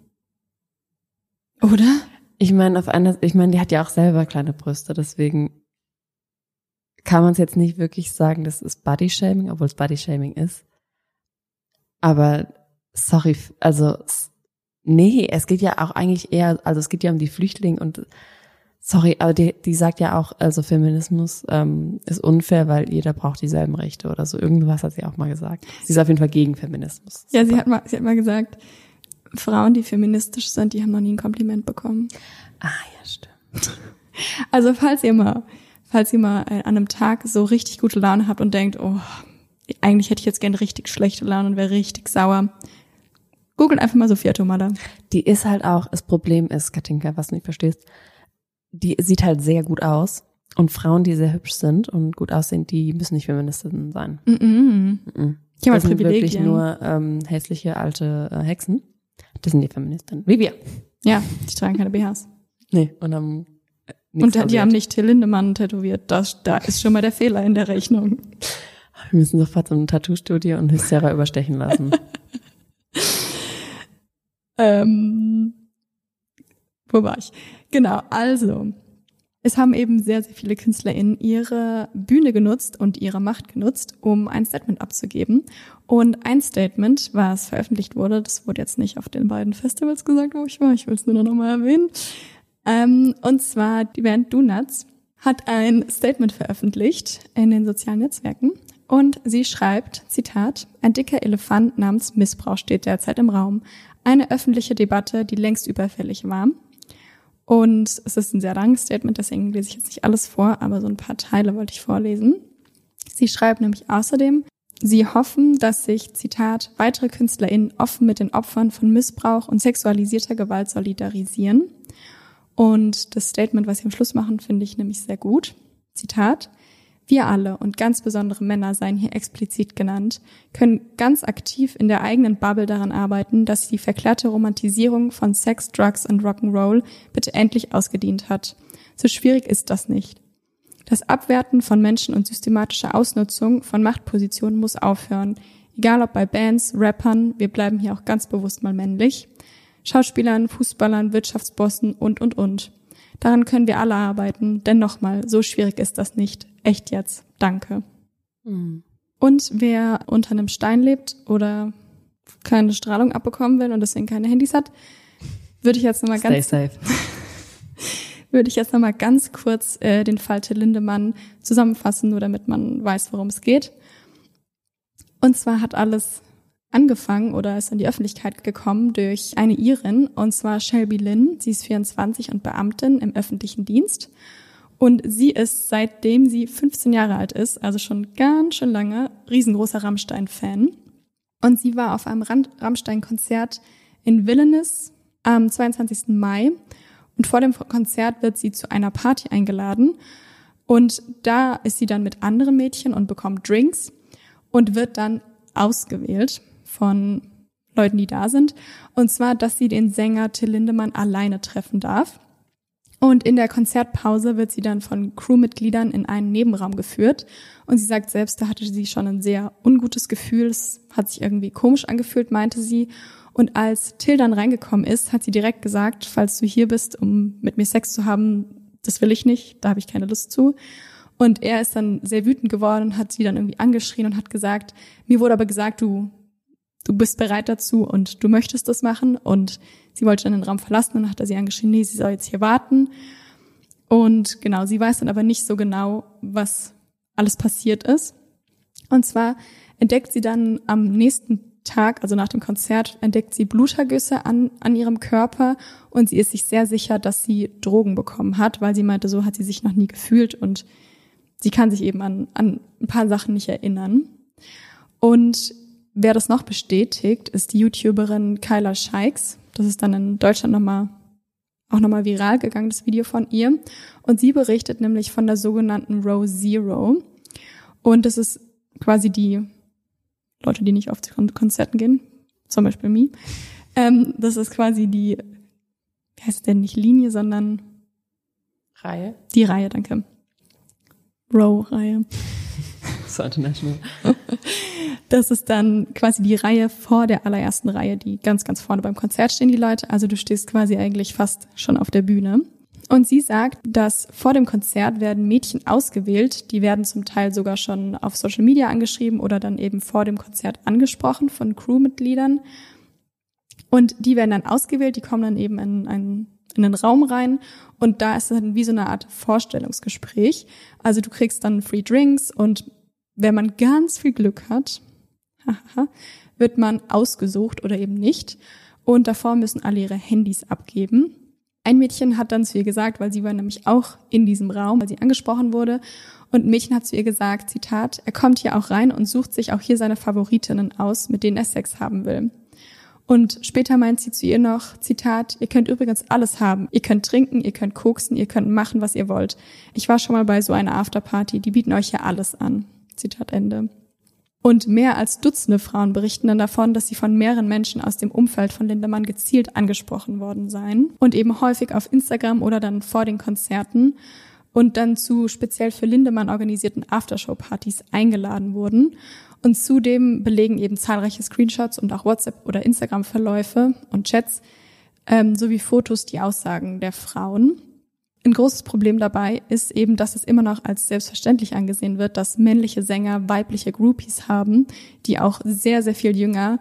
Oder? Ich meine, auf einer, ich meine, die hat ja auch selber kleine Brüste, deswegen kann man es jetzt nicht wirklich sagen, das ist Bodyshaming, obwohl es Bodyshaming ist. Aber sorry, also nee, es geht ja auch eigentlich eher, also es geht ja um die Flüchtlinge und sorry, aber die, die sagt ja auch, also Feminismus ähm, ist unfair, weil jeder braucht dieselben Rechte oder so. Irgendwas hat sie auch mal gesagt. Sie ist auf jeden Fall gegen Feminismus. Ja, sie hat mal, sie hat mal gesagt, Frauen, die feministisch sind, die haben noch nie ein Kompliment bekommen. Ah, ja, stimmt. Also falls ihr mal, falls ihr mal an einem Tag so richtig gute Laune habt und denkt, oh, eigentlich hätte ich jetzt gerne richtig schlechte Laune und wäre richtig sauer, googelt einfach mal Sophia Tomada. Die ist halt auch, das Problem ist, Katinka, was du nicht verstehst, die sieht halt sehr gut aus. Und Frauen, die sehr hübsch sind und gut aussehen, die müssen nicht Feministinnen sein. Mm -mm. Mm -mm. Ich habe das sind wirklich nur ähm, hässliche alte äh, Hexen. Das sind die Feministinnen. Wie wir. Ja, die tragen keine BHs. Nee, und haben äh, Und die haben nicht Till Lindemann tätowiert. Das, da ist schon mal der Fehler in der Rechnung. Wir müssen sofort so ein Tattoo-Studio und Hystera überstechen lassen. ähm, wo war ich? Genau, also. Es haben eben sehr, sehr viele KünstlerInnen ihre Bühne genutzt und ihre Macht genutzt, um ein Statement abzugeben. Und ein Statement, was veröffentlicht wurde, das wurde jetzt nicht auf den beiden Festivals gesagt, wo ich war, ich will es nur noch mal erwähnen, Ähm, und zwar die Band Donuts hat ein Statement veröffentlicht in den sozialen Netzwerken und sie schreibt, Zitat, ein dicker Elefant namens Missbrauch steht derzeit im Raum. Eine öffentliche Debatte, die längst überfällig war. Und es ist ein sehr langes Statement, deswegen lese ich jetzt nicht alles vor, aber so ein paar Teile wollte ich vorlesen. Sie schreibt nämlich außerdem, sie hoffen, dass sich, Zitat, weitere KünstlerInnen offen mit den Opfern von Missbrauch und sexualisierter Gewalt solidarisieren. Und das Statement, was sie am Schluss machen, finde ich nämlich sehr gut. Zitat, wir alle und ganz besondere Männer seien hier explizit genannt, können ganz aktiv in der eigenen Bubble daran arbeiten, dass die verklärte Romantisierung von Sex, Drugs und Rock'n'Roll bitte endlich ausgedient hat. So schwierig ist das nicht. Das Abwerten von Menschen und systematische Ausnutzung von Machtpositionen muss aufhören. Egal ob bei Bands, Rappern, wir bleiben hier auch ganz bewusst mal männlich, Schauspielern, Fußballern, Wirtschaftsbossen und, und, und. Daran können wir alle arbeiten, denn nochmal, so schwierig ist das nicht. Echt jetzt. Danke. Mhm. Und wer unter einem Stein lebt oder keine Strahlung abbekommen will und deswegen keine Handys hat, würde ich jetzt nochmal ganz würde ich jetzt nochmal ganz kurz äh, den Fall Till Lindemann zusammenfassen, nur damit man weiß, worum es geht. Und zwar hat alles angefangen oder ist in die Öffentlichkeit gekommen durch eine Irin, und zwar Shelby Lynn. Sie ist 24 und Beamtin im öffentlichen Dienst. Und sie ist, seitdem sie 15 Jahre alt ist, also schon ganz schön lange, riesengroßer Rammstein-Fan. Und sie war auf einem Rammstein-Konzert in Vilnius am 22. Mai. Und vor dem Konzert wird sie zu einer Party eingeladen. Und da ist sie dann mit anderen Mädchen und bekommt Drinks und wird dann ausgewählt von Leuten, die da sind. Und zwar, dass sie den Sänger Till Lindemann alleine treffen darf. Und in der Konzertpause wird sie dann von Crewmitgliedern in einen Nebenraum geführt. Und sie sagt selbst, da hatte sie schon ein sehr ungutes Gefühl. Es hat sich irgendwie komisch angefühlt, meinte sie. Und als Till dann reingekommen ist, hat sie direkt gesagt, falls du hier bist, um mit mir Sex zu haben, das will ich nicht, da habe ich keine Lust zu. Und er ist dann sehr wütend geworden hat sie dann irgendwie angeschrien und hat gesagt, mir wurde aber gesagt, du du bist bereit dazu und du möchtest das machen. Und sie wollte dann den Raum verlassen und dann hat sie angeschrien, nee, sie soll jetzt hier warten. Und genau, sie weiß dann aber nicht so genau, was alles passiert ist. Und zwar entdeckt sie dann am nächsten Tag, also nach dem Konzert, entdeckt sie Blutergüsse an, an ihrem Körper und sie ist sich sehr sicher, dass sie Drogen bekommen hat, weil sie meinte, so hat sie sich noch nie gefühlt und sie kann sich eben an, an ein paar Sachen nicht erinnern. Und Wer das noch bestätigt, ist die YouTuberin Kyla Scheiks. Das ist dann in Deutschland nochmal auch nochmal viral gegangen, das Video von ihr. Und sie berichtet nämlich von der sogenannten Row Zero. Und das ist quasi die Leute, die nicht auf Konzerten gehen, zum Beispiel me. Ähm, das ist quasi die, wie heißt denn, nicht Linie, sondern Reihe. Die Reihe, danke. Row-Reihe. So international. Das ist dann quasi die Reihe vor der allerersten Reihe, die ganz, ganz vorne beim Konzert stehen die Leute. Also du stehst quasi eigentlich fast schon auf der Bühne. Und sie sagt, dass vor dem Konzert werden Mädchen ausgewählt, die werden zum Teil sogar schon auf Social Media angeschrieben oder dann eben vor dem Konzert angesprochen von Crewmitgliedern. Und die werden dann ausgewählt, die kommen dann eben in einen, in einen Raum rein und da ist dann wie so eine Art Vorstellungsgespräch. Also du kriegst dann Free Drinks und wenn man ganz viel Glück hat, wird man ausgesucht oder eben nicht. Und davor müssen alle ihre Handys abgeben. Ein Mädchen hat dann zu ihr gesagt, weil sie war nämlich auch in diesem Raum, weil sie angesprochen wurde. Und ein Mädchen hat zu ihr gesagt, Zitat, er kommt hier auch rein und sucht sich auch hier seine Favoritinnen aus, mit denen er Sex haben will. Und später meint sie zu ihr noch, Zitat, ihr könnt übrigens alles haben. Ihr könnt trinken, ihr könnt koksen, ihr könnt machen, was ihr wollt. Ich war schon mal bei so einer Afterparty, die bieten euch ja alles an. Zitat Ende. Und mehr als Dutzende Frauen berichten dann davon, dass sie von mehreren Menschen aus dem Umfeld von Lindemann gezielt angesprochen worden seien und eben häufig auf Instagram oder dann vor den Konzerten und dann zu speziell für Lindemann organisierten Aftershow-Partys eingeladen wurden. Und zudem belegen eben zahlreiche Screenshots und auch WhatsApp- oder Instagram-Verläufe und Chats ähm, sowie Fotos die Aussagen der Frauen. Ein großes Problem dabei ist eben, dass es immer noch als selbstverständlich angesehen wird, dass männliche Sänger weibliche Groupies haben, die auch sehr, sehr viel jünger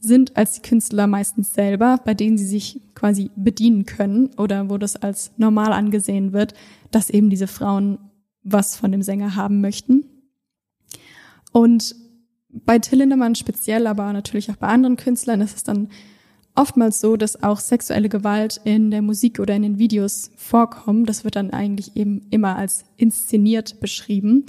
sind als die Künstler meistens selber, bei denen sie sich quasi bedienen können oder wo das als normal angesehen wird, dass eben diese Frauen was von dem Sänger haben möchten. Und bei Till Lindemann speziell, aber natürlich auch bei anderen Künstlern ist es dann oftmals so, dass auch sexuelle Gewalt in der Musik oder in den Videos vorkommt. Das wird dann eigentlich eben immer als inszeniert beschrieben.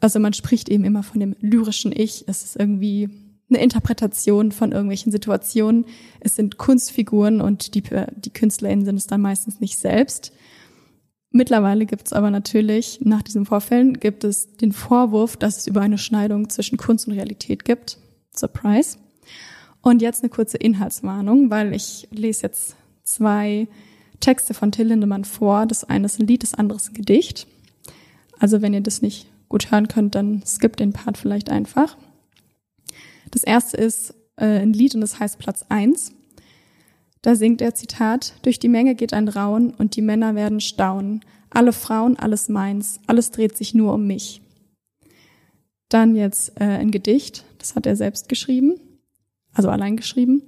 Also man spricht eben immer von dem lyrischen Ich. Es ist irgendwie eine Interpretation von irgendwelchen Situationen. Es sind Kunstfiguren und die, die KünstlerInnen sind es dann meistens nicht selbst. Mittlerweile gibt es aber natürlich, nach diesen Vorfällen, gibt es den Vorwurf, dass es über eine Schneidung zwischen Kunst und Realität gibt. Surprise. Und jetzt eine kurze Inhaltswarnung, weil ich lese jetzt zwei Texte von Till Lindemann vor. Das eine ist ein Lied, das andere ist ein Gedicht. Also wenn ihr das nicht gut hören könnt, dann skippt den Part vielleicht einfach. Das erste ist äh, ein Lied und das heißt Platz eins. Da singt er, Zitat, durch die Menge geht ein Rauen und die Männer werden staunen. Alle Frauen, alles meins, alles dreht sich nur um mich. Dann jetzt äh, ein Gedicht, das hat er selbst geschrieben, also allein geschrieben.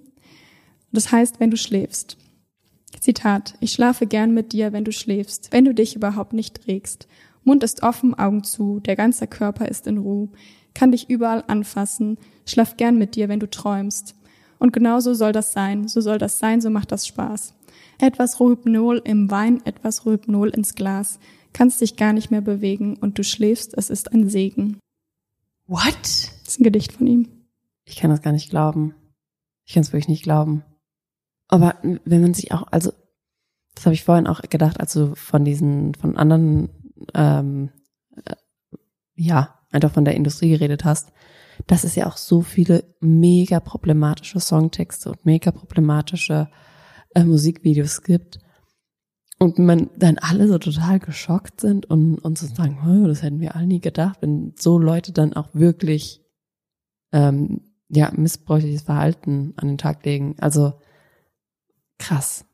Das heißt, wenn du schläfst. Zitat, ich schlafe gern mit dir, wenn du schläfst, wenn du dich überhaupt nicht trägst. Mund ist offen, Augen zu, der ganze Körper ist in Ruhe, kann dich überall anfassen, schlaf gern mit dir, wenn du träumst. Und genau so soll das sein, so soll das sein, so macht das Spaß. Etwas Rohypnol im Wein, etwas Rohypnol ins Glas. Kannst dich gar nicht mehr bewegen und du schläfst, es ist ein Segen. What? Das ist ein Gedicht von ihm. Ich kann das gar nicht glauben. Ich kann es wirklich nicht glauben. Aber wenn man sich auch, also, das habe ich vorhin auch gedacht, als du von diesen, von anderen, ähm, äh, ja, einfach von der Industrie geredet hast, dass es ja auch so viele mega problematische Songtexte und mega problematische äh, Musikvideos gibt. Und man dann alle so total geschockt sind und, und so sagen, das hätten wir alle nie gedacht, wenn so Leute dann auch wirklich ähm, ja missbräuchliches Verhalten an den Tag legen. Also krass.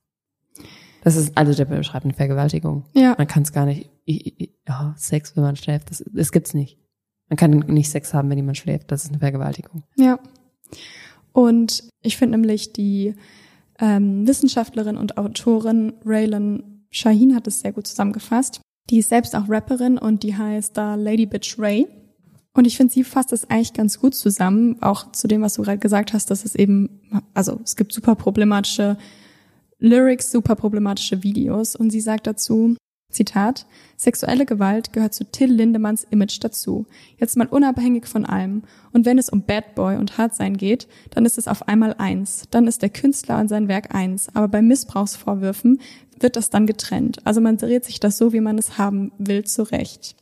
Das ist, also der beschreibt eine Vergewaltigung. Ja. Man kann es gar nicht, ja, Sex, wenn man schläft, das, das gibt's nicht. Man kann nicht Sex haben, wenn jemand schläft. Das ist eine Vergewaltigung. Ja. Und ich finde nämlich die ähm, Wissenschaftlerin und Autorin Raylan Shaheen hat es sehr gut zusammengefasst. Die ist selbst auch Rapperin und die heißt da Lady Bitch Ray. Und ich finde, sie fasst es eigentlich ganz gut zusammen, auch zu dem, was du gerade gesagt hast, dass es eben, also es gibt super problematische Lyrics, super problematische Videos. Und sie sagt dazu, Zitat, sexuelle Gewalt gehört zu Till Lindemanns Image dazu. Jetzt mal unabhängig von allem. Und wenn es um Bad Boy und Hartsein geht, dann ist es auf einmal eins. Dann ist der Künstler und sein Werk eins. Aber bei Missbrauchsvorwürfen wird das dann getrennt. Also man dreht sich das so, wie man es haben will, zurecht.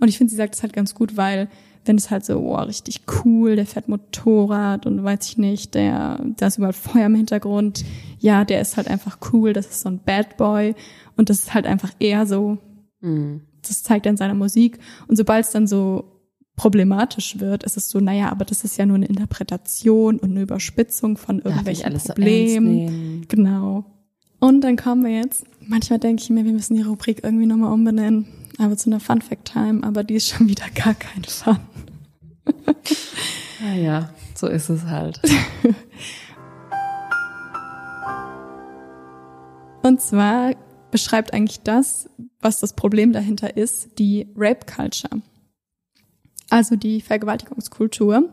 Und ich finde, sie sagt es halt ganz gut, weil wenn es halt so, oh, richtig cool, der fährt Motorrad und weiß ich nicht, der, da ist überall Feuer im Hintergrund. Ja, der ist halt einfach cool, das ist so ein Bad Boy. Und das ist halt einfach eher so, mhm. das zeigt er in seiner Musik. Und sobald es dann so problematisch wird, ist es so, naja, aber das ist ja nur eine Interpretation und eine Überspitzung von irgendwelchen Problemen. So genau. Und dann kommen wir jetzt, manchmal denke ich mir, wir müssen die Rubrik irgendwie nochmal umbenennen, aber zu einer Fun Fact Time, aber die ist schon wieder gar kein Fun. naja, so ist es halt. Und zwar beschreibt eigentlich das, was das Problem dahinter ist, die Rape Culture. Also die Vergewaltigungskultur.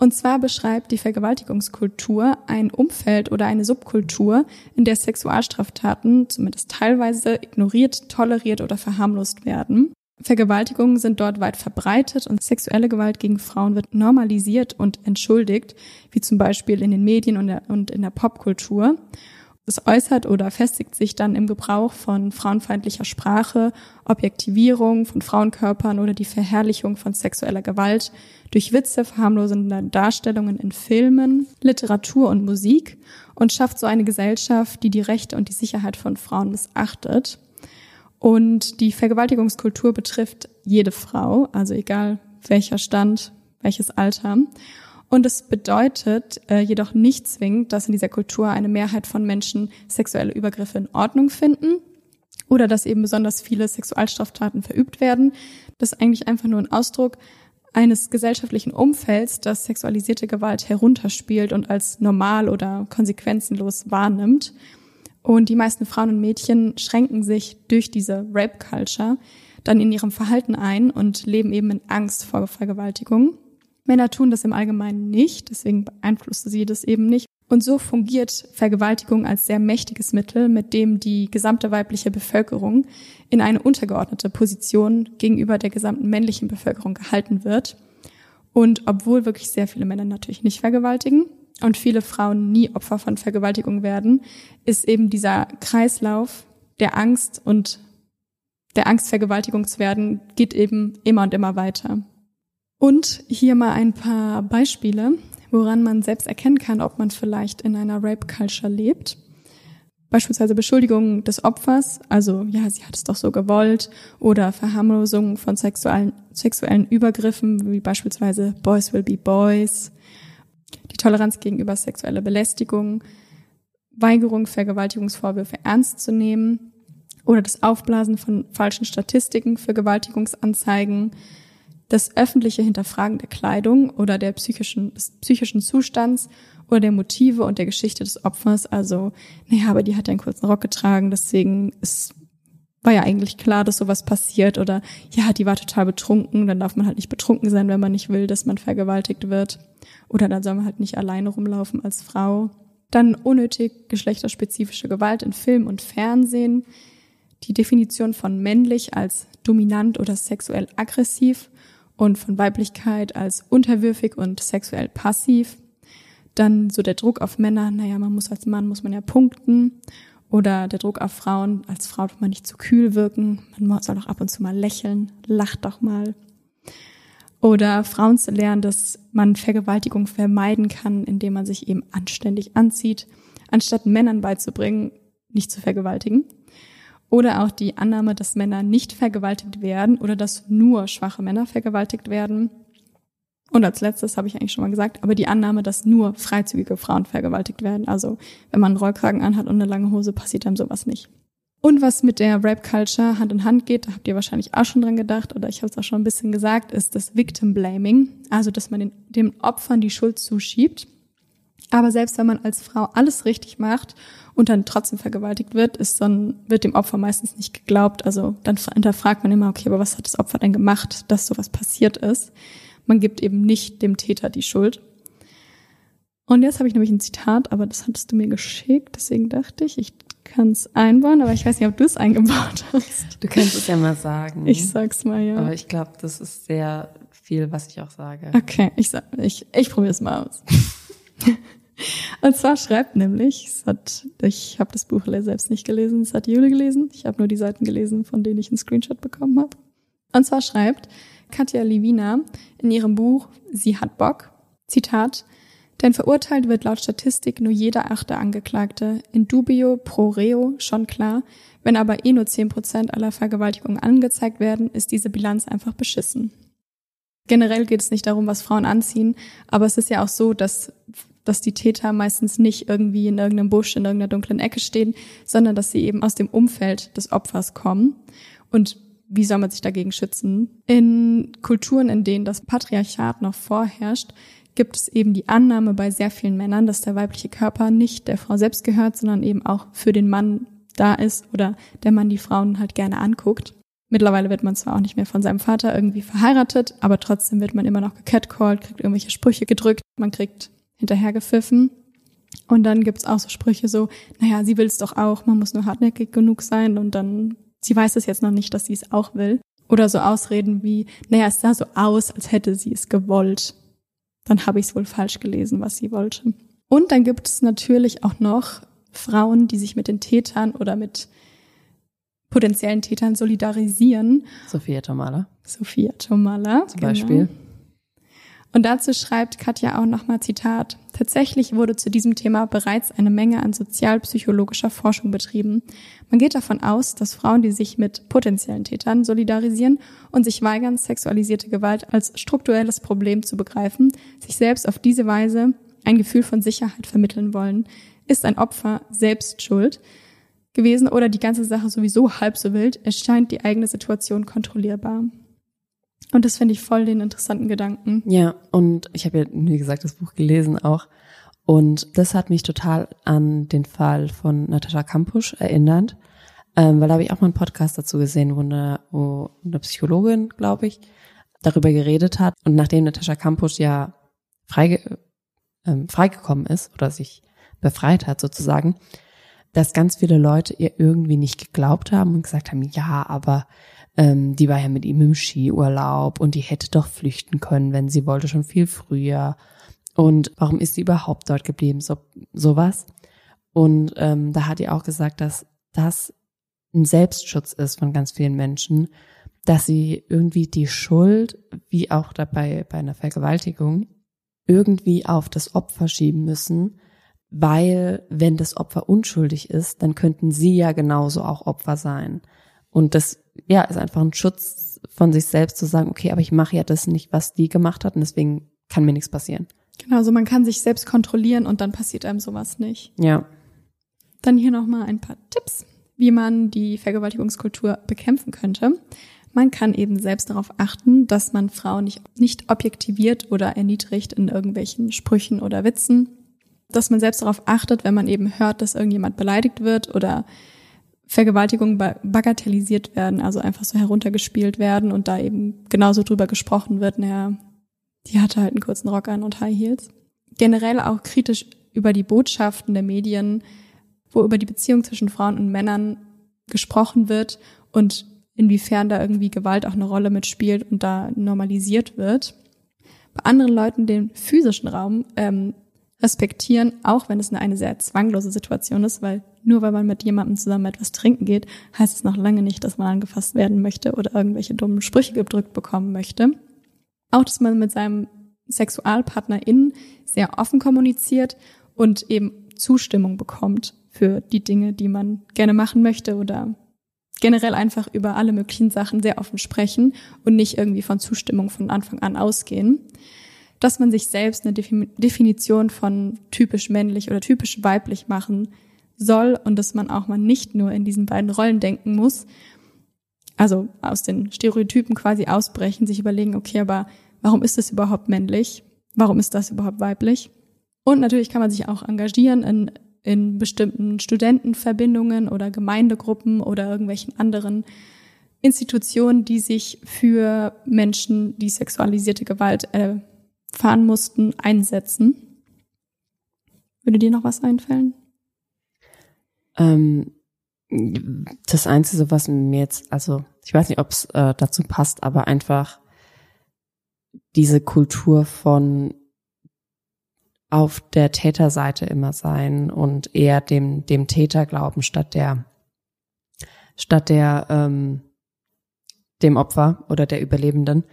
Und zwar beschreibt die Vergewaltigungskultur ein Umfeld oder eine Subkultur, in der Sexualstraftaten zumindest teilweise ignoriert, toleriert oder verharmlost werden. Vergewaltigungen sind dort weit verbreitet und sexuelle Gewalt gegen Frauen wird normalisiert und entschuldigt, wie zum Beispiel in den Medien und in der Popkultur. Es äußert oder festigt sich dann im Gebrauch von frauenfeindlicher Sprache, Objektivierung von Frauenkörpern oder die Verherrlichung von sexueller Gewalt durch Witze, verharmlosende Darstellungen in Filmen, Literatur und Musik und schafft so eine Gesellschaft, die die Rechte und die Sicherheit von Frauen missachtet. Und die Vergewaltigungskultur betrifft jede Frau, also egal welcher Stand, welches Alter. Und es bedeutet äh, jedoch nicht zwingend, dass in dieser Kultur eine Mehrheit von Menschen sexuelle Übergriffe in Ordnung finden oder dass eben besonders viele Sexualstraftaten verübt werden. Das ist eigentlich einfach nur ein Ausdruck eines gesellschaftlichen Umfelds, das sexualisierte Gewalt herunterspielt und als normal oder konsequenzenlos wahrnimmt. Und die meisten Frauen und Mädchen schränken sich durch diese Rape-Culture dann in ihrem Verhalten ein und leben eben in Angst vor Vergewaltigung. Männer tun das im Allgemeinen nicht, deswegen beeinflusst sie das eben nicht. Und so fungiert Vergewaltigung als sehr mächtiges Mittel, mit dem die gesamte weibliche Bevölkerung in eine untergeordnete Position gegenüber der gesamten männlichen Bevölkerung gehalten wird. Und obwohl wirklich sehr viele Männer natürlich nicht vergewaltigen und viele Frauen nie Opfer von Vergewaltigung werden, ist eben dieser Kreislauf der Angst und der Angst, Vergewaltigung zu werden, geht eben immer und immer weiter. Und hier mal ein paar Beispiele, woran man selbst erkennen kann, ob man vielleicht in einer Rape-Culture lebt. Beispielsweise Beschuldigungen des Opfers, also ja, sie hat es doch so gewollt, oder Verharmlosung von sexuellen, sexuellen Übergriffen, wie beispielsweise Boys will be Boys, die Toleranz gegenüber sexueller Belästigung, Weigerung, Vergewaltigungsvorwürfe ernst zu nehmen, oder das Aufblasen von falschen Statistiken, Vergewaltigungsanzeigen, das öffentliche Hinterfragen der Kleidung oder der psychischen, des psychischen Zustands oder der Motive und der Geschichte des Opfers. Also, naja, aber die hat ja einen kurzen Rock getragen, deswegen ist, war ja eigentlich klar, dass sowas passiert. Oder ja, die war total betrunken, dann darf man halt nicht betrunken sein, wenn man nicht will, dass man vergewaltigt wird. Oder dann soll man halt nicht alleine rumlaufen als Frau. Dann unnötig geschlechterspezifische Gewalt in Film und Fernsehen. Die Definition von männlich als dominant oder sexuell aggressiv und von Weiblichkeit als unterwürfig und sexuell passiv. Dann so der Druck auf Männer, naja, man muss als Mann, muss man ja punkten. Oder der Druck auf Frauen, als Frau darf man nicht zu kühl wirken, man soll doch ab und zu mal lächeln, lacht doch mal. Oder Frauen zu lernen, dass man Vergewaltigung vermeiden kann, indem man sich eben anständig anzieht, anstatt Männern beizubringen, nicht zu vergewaltigen. Oder auch die Annahme, dass Männer nicht vergewaltigt werden oder dass nur schwache Männer vergewaltigt werden. Und als letztes habe ich eigentlich schon mal gesagt, aber die Annahme, dass nur freizügige Frauen vergewaltigt werden. Also wenn man einen Rollkragen anhat und eine lange Hose, passiert einem sowas nicht. Und was mit der Rap-Culture Hand in Hand geht, da habt ihr wahrscheinlich auch schon dran gedacht oder ich habe es auch schon ein bisschen gesagt, ist das Victim Blaming. Also dass man den, dem Opfern die Schuld zuschiebt. Aber selbst wenn man als Frau alles richtig macht und dann trotzdem vergewaltigt wird, ist dann, wird dem Opfer meistens nicht geglaubt. Also dann hinterfragt man immer, okay, aber was hat das Opfer denn gemacht, dass sowas passiert ist? Man gibt eben nicht dem Täter die Schuld. Und jetzt habe ich nämlich ein Zitat, aber das hattest du mir geschickt, deswegen dachte ich, ich kann es einbauen, aber ich weiß nicht, ob du es eingebaut hast. Du kannst es ja mal sagen. Ich sag's mal, ja. Aber ich glaube, das ist sehr viel, was ich auch sage. Okay, ich ich, ich probiere es mal aus. Und zwar schreibt nämlich, es hat, ich habe das Buch selbst nicht gelesen, es hat Jule gelesen. Ich habe nur die Seiten gelesen, von denen ich einen Screenshot bekommen habe. Und zwar schreibt Katja Livina in ihrem Buch Sie hat Bock, Zitat, denn verurteilt wird laut Statistik nur jeder achte Angeklagte. In dubio pro reo schon klar. Wenn aber eh nur zehn Prozent aller Vergewaltigungen angezeigt werden, ist diese Bilanz einfach beschissen. Generell geht es nicht darum, was Frauen anziehen, aber es ist ja auch so, dass dass die Täter meistens nicht irgendwie in irgendeinem Busch, in irgendeiner dunklen Ecke stehen, sondern dass sie eben aus dem Umfeld des Opfers kommen. Und wie soll man sich dagegen schützen? In Kulturen, in denen das Patriarchat noch vorherrscht, gibt es eben die Annahme bei sehr vielen Männern, dass der weibliche Körper nicht der Frau selbst gehört, sondern eben auch für den Mann da ist oder der Mann die Frauen halt gerne anguckt. Mittlerweile wird man zwar auch nicht mehr von seinem Vater irgendwie verheiratet, aber trotzdem wird man immer noch gecatcalled, kriegt irgendwelche Sprüche gedrückt, man kriegt hinterhergepfiffen. Und dann gibt's auch so Sprüche so, naja, sie will's doch auch, man muss nur hartnäckig genug sein und dann, sie weiß es jetzt noch nicht, dass sie es auch will. Oder so Ausreden wie, naja, es sah so aus, als hätte sie es gewollt. Dann habe ich es wohl falsch gelesen, was sie wollte. Und dann gibt es natürlich auch noch Frauen, die sich mit den Tätern oder mit potenziellen Tätern solidarisieren. Sophia Tomala. Sophia Tomala. Zum genau. Beispiel. Und dazu schreibt Katja auch nochmal Zitat. Tatsächlich wurde zu diesem Thema bereits eine Menge an sozialpsychologischer Forschung betrieben. Man geht davon aus, dass Frauen, die sich mit potenziellen Tätern solidarisieren und sich weigern, sexualisierte Gewalt als strukturelles Problem zu begreifen, sich selbst auf diese Weise ein Gefühl von Sicherheit vermitteln wollen. Ist ein Opfer selbst schuld gewesen oder die ganze Sache sowieso halb so wild, erscheint die eigene Situation kontrollierbar. Und das finde ich voll den interessanten Gedanken. Ja, und ich habe ja, wie gesagt, das Buch gelesen auch. Und das hat mich total an den Fall von Natascha Kampusch erinnert, ähm, weil da habe ich auch mal einen Podcast dazu gesehen, wo eine, wo eine Psychologin, glaube ich, darüber geredet hat. Und nachdem Natascha Kampusch ja freige, ähm, freigekommen ist oder sich befreit hat sozusagen, dass ganz viele Leute ihr irgendwie nicht geglaubt haben und gesagt haben, ja, aber ähm, die war ja mit ihm im Skiurlaub und die hätte doch flüchten können, wenn sie wollte, schon viel früher. Und warum ist sie überhaupt dort geblieben? So sowas. Und ähm, da hat die auch gesagt, dass das ein Selbstschutz ist von ganz vielen Menschen, dass sie irgendwie die Schuld, wie auch dabei bei einer Vergewaltigung, irgendwie auf das Opfer schieben müssen, weil wenn das Opfer unschuldig ist, dann könnten sie ja genauso auch Opfer sein. Und das ja ist einfach ein Schutz von sich selbst zu sagen, okay, aber ich mache ja das nicht, was die gemacht hat und deswegen kann mir nichts passieren. Genau, also man kann sich selbst kontrollieren und dann passiert einem sowas nicht. Ja. Dann hier nochmal ein paar Tipps, wie man die Vergewaltigungskultur bekämpfen könnte. Man kann eben selbst darauf achten, dass man Frauen nicht, nicht objektiviert oder erniedrigt in irgendwelchen Sprüchen oder Witzen. Dass man selbst darauf achtet, wenn man eben hört, dass irgendjemand beleidigt wird oder Vergewaltigungen bagatellisiert werden, also einfach so heruntergespielt werden und da eben genauso drüber gesprochen wird, naja, die hatte halt einen kurzen Rock an und High Heels. Generell auch kritisch über die Botschaften der Medien, wo über die Beziehung zwischen Frauen und Männern gesprochen wird und inwiefern da irgendwie Gewalt auch eine Rolle mitspielt und da normalisiert wird. Bei anderen Leuten den physischen Raum ähm, respektieren, auch wenn es eine, sehr zwanglose Situation ist, weil nur weil man mit jemandem zusammen etwas trinken geht, heißt es noch lange nicht, dass man angefasst werden möchte oder irgendwelche dummen Sprüche gedrückt bekommen möchte. Auch, dass man mit seinem Sexualpartner innen sehr offen kommuniziert und eben Zustimmung bekommt für die Dinge, die man gerne machen möchte oder generell einfach über alle möglichen Sachen sehr offen sprechen und nicht irgendwie von Zustimmung von Anfang an ausgehen. Dass man sich selbst eine Definition von typisch männlich oder typisch weiblich machen soll und dass man auch mal nicht nur in diesen beiden Rollen denken muss, also aus den Stereotypen quasi ausbrechen, sich überlegen, okay, aber warum ist das überhaupt männlich? Warum ist das überhaupt weiblich? Und natürlich kann man sich auch engagieren in, in bestimmten Studentenverbindungen oder Gemeindegruppen oder irgendwelchen anderen Institutionen, die sich für Menschen, die sexualisierte Gewalt erfahren mussten, einsetzen. Würde dir noch was einfallen? Ähm, das Einzige, was mir jetzt, also ich weiß nicht, ob es äh, dazu passt, aber einfach diese Kultur von auf der Täterseite immer sein und eher dem dem Täter glauben statt der statt der ähm, dem Opfer oder der Überlebenden.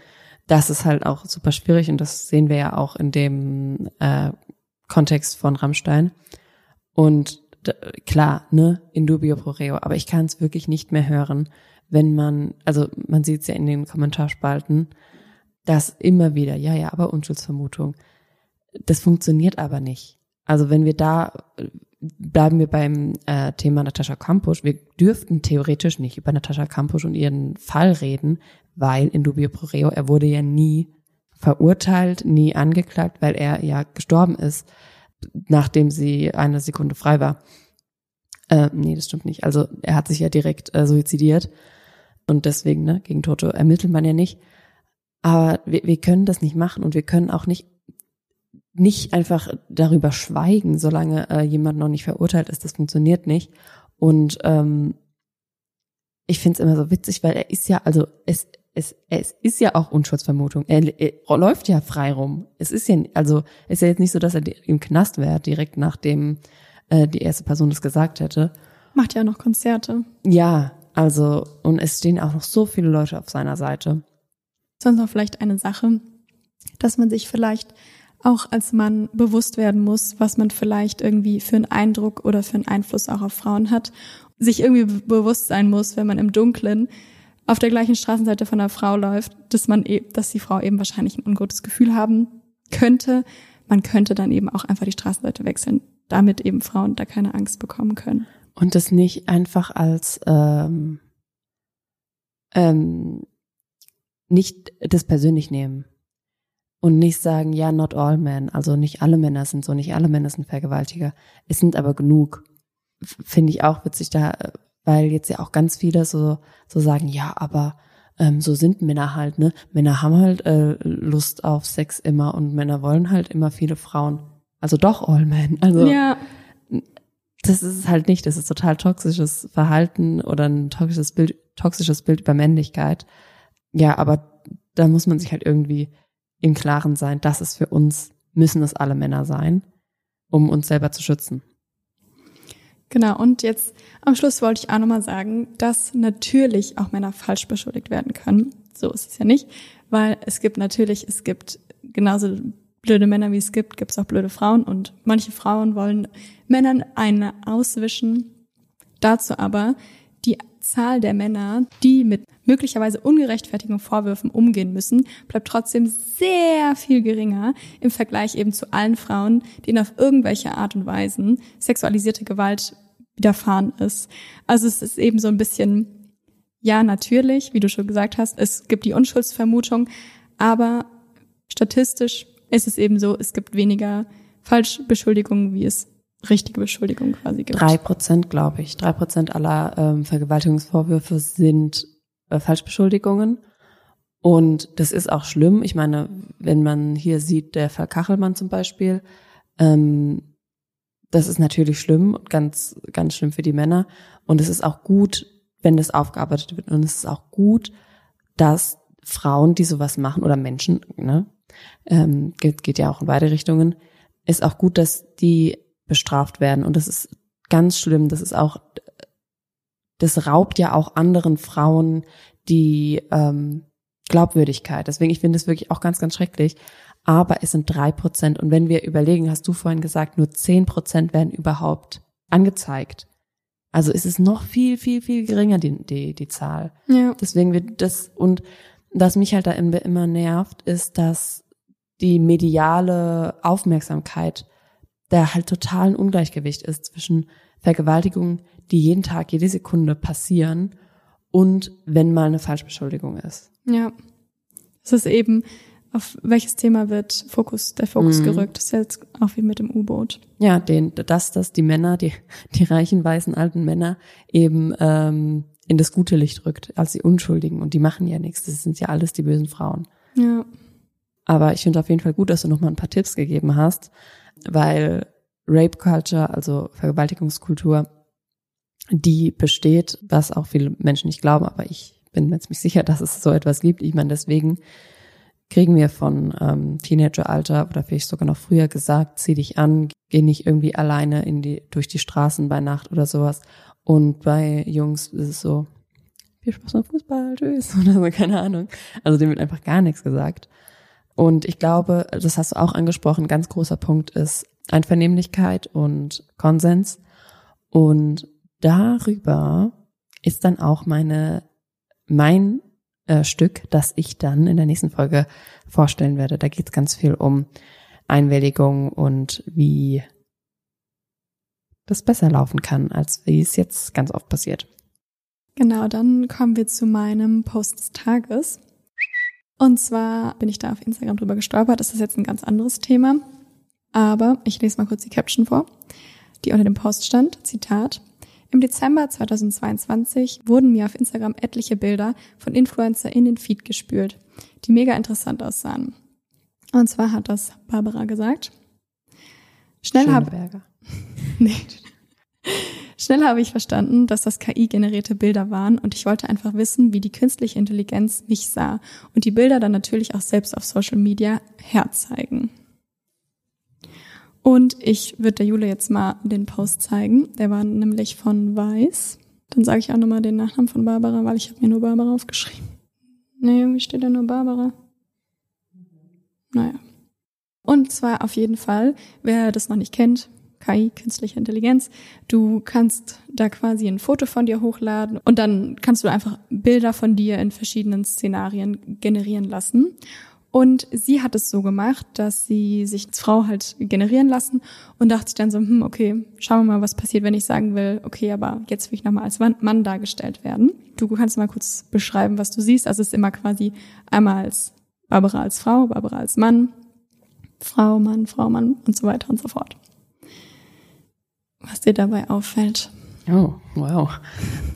Das ist halt auch super schwierig und das sehen wir ja auch in dem äh, Kontext von Rammstein. Und klar, ne, in dubio pro reo, aber ich kann es wirklich nicht mehr hören, wenn man, also man sieht es ja in den Kommentarspalten, dass immer wieder, ja, ja, aber Unschuldsvermutung. Das funktioniert aber nicht. Also wenn wir da, bleiben wir beim äh, Thema Natascha Kampusch, wir dürften theoretisch nicht über Natascha Kampusch und ihren Fall reden, weil in dubio pro reo, er wurde ja nie verurteilt, nie angeklagt, weil er ja gestorben ist nachdem sie eine Sekunde frei war. Äh, nee, das stimmt nicht. Also er hat sich ja direkt äh, suizidiert und deswegen, ne, gegen Tote ermittelt man ja nicht. Aber wir, wir können das nicht machen und wir können auch nicht nicht einfach darüber schweigen, solange äh, jemand noch nicht verurteilt ist. Das funktioniert nicht. Und ähm, ich finde es immer so witzig, weil er ist ja, also es, es, es ist ja auch Unschuldsvermutung. Er, er läuft ja frei rum. Es ist ja, also ist ja jetzt nicht so, dass er im Knast wäre, direkt nachdem äh, die erste Person das gesagt hätte. Macht ja noch Konzerte. Ja, also, und es stehen auch noch so viele Leute auf seiner Seite. Sonst noch vielleicht eine Sache, dass man sich vielleicht auch als Mann bewusst werden muss, was man vielleicht irgendwie für einen Eindruck oder für einen Einfluss auch auf Frauen hat. Sich irgendwie bewusst sein muss, wenn man im Dunkeln auf der gleichen Straßenseite von einer Frau läuft, dass man eben, dass die Frau eben wahrscheinlich ein ungutes Gefühl haben könnte. Man könnte dann eben auch einfach die Straßenseite wechseln, damit eben Frauen da keine Angst bekommen können. Und das nicht einfach als ähm, ähm, nicht das persönlich nehmen und nicht sagen, ja, not all men, also nicht alle Männer sind so, nicht alle Männer sind Vergewaltiger. Es sind aber genug. Finde ich auch witzig da, weil jetzt ja auch ganz viele so, so sagen, ja, aber ähm, so sind Männer halt, ne? Männer haben halt äh, Lust auf Sex immer und Männer wollen halt immer viele Frauen. Also doch all men. Also Ja, das ist es halt nicht. Das ist total toxisches Verhalten oder ein toxisches Bild, toxisches Bild über Männlichkeit. Ja, aber da muss man sich halt irgendwie im Klaren sein, dass es für uns müssen es alle Männer sein, um uns selber zu schützen. Genau. Und jetzt am Schluss wollte ich auch nochmal sagen, dass natürlich auch Männer falsch beschuldigt werden können. So ist es ja nicht, weil es gibt natürlich, es gibt genauso blöde Männer wie es gibt, gibt es auch blöde Frauen und manche Frauen wollen Männern eine auswischen. Dazu aber die Zahl der Männer, die mit möglicherweise ungerechtfertigen Vorwürfen umgehen müssen, bleibt trotzdem sehr viel geringer im Vergleich eben zu allen Frauen, denen auf irgendwelche Art und Weisen sexualisierte Gewalt widerfahren ist. Also es ist eben so ein bisschen, ja, natürlich, wie du schon gesagt hast, es gibt die Unschuldsvermutung, aber statistisch ist es eben so, es gibt weniger Falschbeschuldigungen, wie es richtige Beschuldigungen quasi gibt. Drei Prozent, glaube ich. Drei Prozent aller ähm, Vergewaltigungsvorwürfe sind äh, Falschbeschuldigungen. Und das ist auch schlimm. Ich meine, wenn man hier sieht, der Fall Kachelmann zum Beispiel, ähm, das ist natürlich schlimm und ganz, ganz schlimm für die Männer. Und es ist auch gut, wenn das aufgearbeitet wird. Und es ist auch gut, dass Frauen, die sowas machen, oder Menschen, ne, ähm, geht, geht ja auch in beide Richtungen, ist auch gut, dass die bestraft werden. Und das ist ganz schlimm. Das ist auch, das raubt ja auch anderen Frauen die ähm, Glaubwürdigkeit. Deswegen, ich finde es wirklich auch ganz, ganz schrecklich. Aber es sind drei Prozent. Und wenn wir überlegen, hast du vorhin gesagt, nur zehn Prozent werden überhaupt angezeigt. Also ist es noch viel, viel, viel geringer, die, die, die Zahl. Ja. Deswegen wird das, und was mich halt da immer nervt, ist, dass die mediale Aufmerksamkeit da halt total ein Ungleichgewicht ist zwischen Vergewaltigungen, die jeden Tag, jede Sekunde passieren und wenn mal eine Falschbeschuldigung ist. Ja. Es ist eben, auf welches Thema wird Fokus, der Fokus Mhm. gerückt? Das ist jetzt auch wie mit dem U-Boot. Ja, den, dass das die Männer, die, die reichen, weißen, alten Männer eben ähm, in das gute Licht rückt, als die Unschuldigen. Und die machen ja nichts. Das sind ja alles die bösen Frauen. Ja. Aber ich finde auf jeden Fall gut, dass du noch mal ein paar Tipps gegeben hast, weil Rape Culture, also Vergewaltigungskultur, die besteht, was auch viele Menschen nicht glauben, aber ich bin mir ziemlich sicher, dass es so etwas gibt. Ich meine, deswegen kriegen wir von ähm, Teenageralter oder vielleicht sogar noch früher gesagt, zieh dich an, geh nicht irgendwie alleine in die, durch die Straßen bei Nacht oder sowas. Und bei Jungs ist es so, viel Spaß beim Fußball, tschüss, oder so, keine Ahnung. Also dem wird einfach gar nichts gesagt. Und ich glaube, das hast du auch angesprochen, ein ganz großer Punkt ist Einvernehmlichkeit und Konsens. Und darüber ist dann auch meine, mein äh, Stück, das ich dann in der nächsten Folge vorstellen werde. Da geht es ganz viel um Einwilligung und wie das besser laufen kann, als wie es jetzt ganz oft passiert. Genau, dann kommen wir zu meinem Post des Tages. Und zwar bin ich da auf Instagram drüber gestolpert. Das ist jetzt ein ganz anderes Thema. Aber ich lese mal kurz die Caption vor, die unter dem Post stand. Zitat. Im Dezember 2022 wurden mir auf Instagram etliche Bilder von Influencer in den Feed gespült, die mega interessant aussahen. Und zwar hat das Barbara gesagt. Schnell habe. Nee. Schnell habe ich verstanden, dass das KI-generierte Bilder waren und ich wollte einfach wissen, wie die künstliche Intelligenz mich sah und die Bilder dann natürlich auch selbst auf Social Media herzeigen. Und ich würde der Jule jetzt mal den Post zeigen. Der war nämlich von Weiß. Dann sage ich auch nochmal den Nachnamen von Barbara, weil ich habe mir nur Barbara aufgeschrieben. Nee, irgendwie steht da nur Barbara. Naja. Und zwar auf jeden Fall, wer das noch nicht kennt, KI, künstliche Intelligenz. Du kannst da quasi ein Foto von dir hochladen und dann kannst du einfach Bilder von dir in verschiedenen Szenarien generieren lassen. Und sie hat es so gemacht, dass sie sich als Frau halt generieren lassen und dachte sich dann so, hm, okay, schauen wir mal, was passiert, wenn ich sagen will, okay, aber jetzt will ich nochmal als Mann dargestellt werden. Du kannst mal kurz beschreiben, was du siehst. Also es ist immer quasi einmal als Barbara als Frau, Barbara als Mann, Frau, Mann, Frau, Mann und so weiter und so fort. Was dir dabei auffällt. Oh, wow.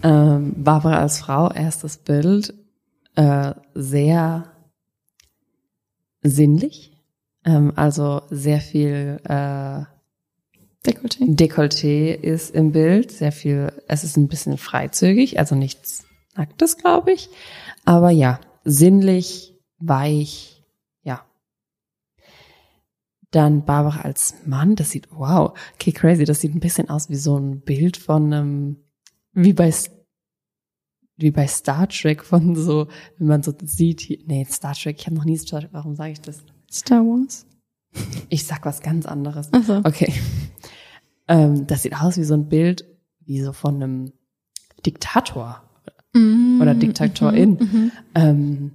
Ähm, Barbara als Frau, erstes Bild, äh, sehr sinnlich, ähm, also sehr viel äh, Dekolleté. Dekolleté ist im Bild, sehr viel, es ist ein bisschen freizügig, also nichts Nacktes, glaube ich, aber ja, sinnlich, weich, ja. Dann Barbara als Mann, das sieht, wow, okay, crazy, das sieht ein bisschen aus wie so ein Bild von einem, wie bei wie bei Star Trek von so, wenn man so sieht, hier, nee, Star Trek, ich habe noch nie Star Trek, warum sage ich das? Star Wars. Ich sag was ganz anderes. Ach so. Okay. Ähm, das sieht aus wie so ein Bild, wie so von einem Diktator Mm, oder Diktatorin, mhm, ähm,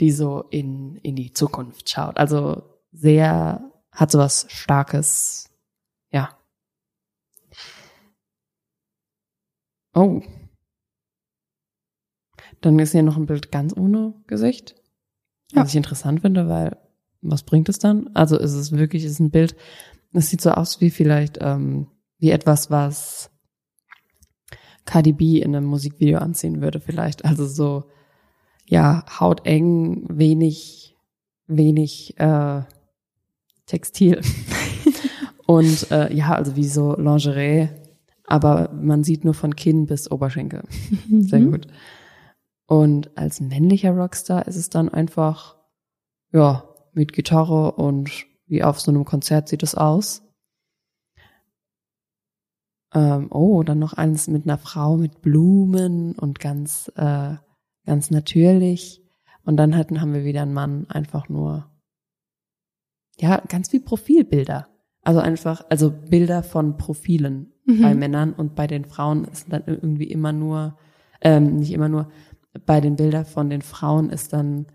die so in, in die Zukunft schaut. Also sehr, hat so was Starkes, ja. Oh. Dann ist hier noch ein Bild ganz ohne Gesicht. Was Ja. ich interessant finde, weil was bringt es dann? Also ist es wirklich, ist ein Bild, es sieht so aus wie vielleicht, ähm, wie etwas, was Cardi B in einem Musikvideo anziehen würde vielleicht. Also so, ja, hauteng, wenig, wenig äh, Textil. Und äh, ja, also wie so Lingerie, aber man sieht nur von Kinn bis Oberschenkel. Sehr Mhm. gut. Und als männlicher Rockstar ist es dann einfach, ja, mit Gitarre und wie auf so einem Konzert sieht es aus. Ähm, oh, dann noch eins mit einer Frau mit Blumen und ganz, äh, ganz natürlich. Und dann hatten, haben wir wieder einen Mann, einfach nur, ja, ganz wie Profilbilder. Also einfach, also Bilder von Profilen Mhm. bei Männern und bei den Frauen ist dann irgendwie immer nur, ähm, nicht immer nur, bei den Bildern von den Frauen ist dann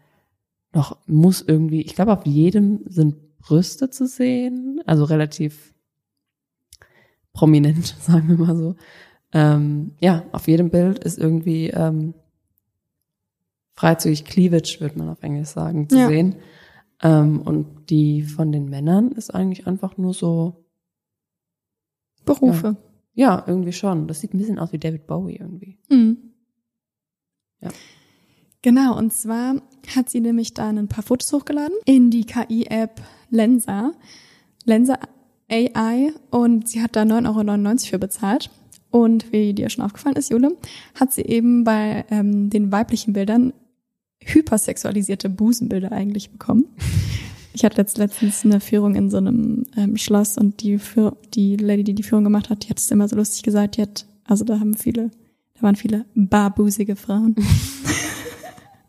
noch, muss irgendwie, ich glaube, auf jedem sind Brüste zu sehen, also relativ prominent, sagen wir mal so. Ähm, ja, auf jedem Bild ist irgendwie ähm, freizügig Cleavage, würde man auf Englisch sagen, zu Ja. sehen. Ähm, und die von den Männern ist eigentlich einfach nur so, Berufe. ja, irgendwie schon. Das sieht ein bisschen aus wie David Bowie irgendwie. Mhm. Ja. Genau, und zwar hat sie nämlich da ein paar Fotos hochgeladen in die KI-App Lensa. Lensa AI und sie hat da 9,99 Euro für bezahlt. Und wie dir schon aufgefallen ist, Jule, hat sie eben bei ähm, den weiblichen Bildern hypersexualisierte Busenbilder eigentlich bekommen. Ich hatte letzt, letztens eine Führung in so einem ähm, Schloss und die, für, die Lady, die die Führung gemacht hat, die hat es immer so lustig gesagt, die hat, also da haben viele, da waren viele barbusige Frauen.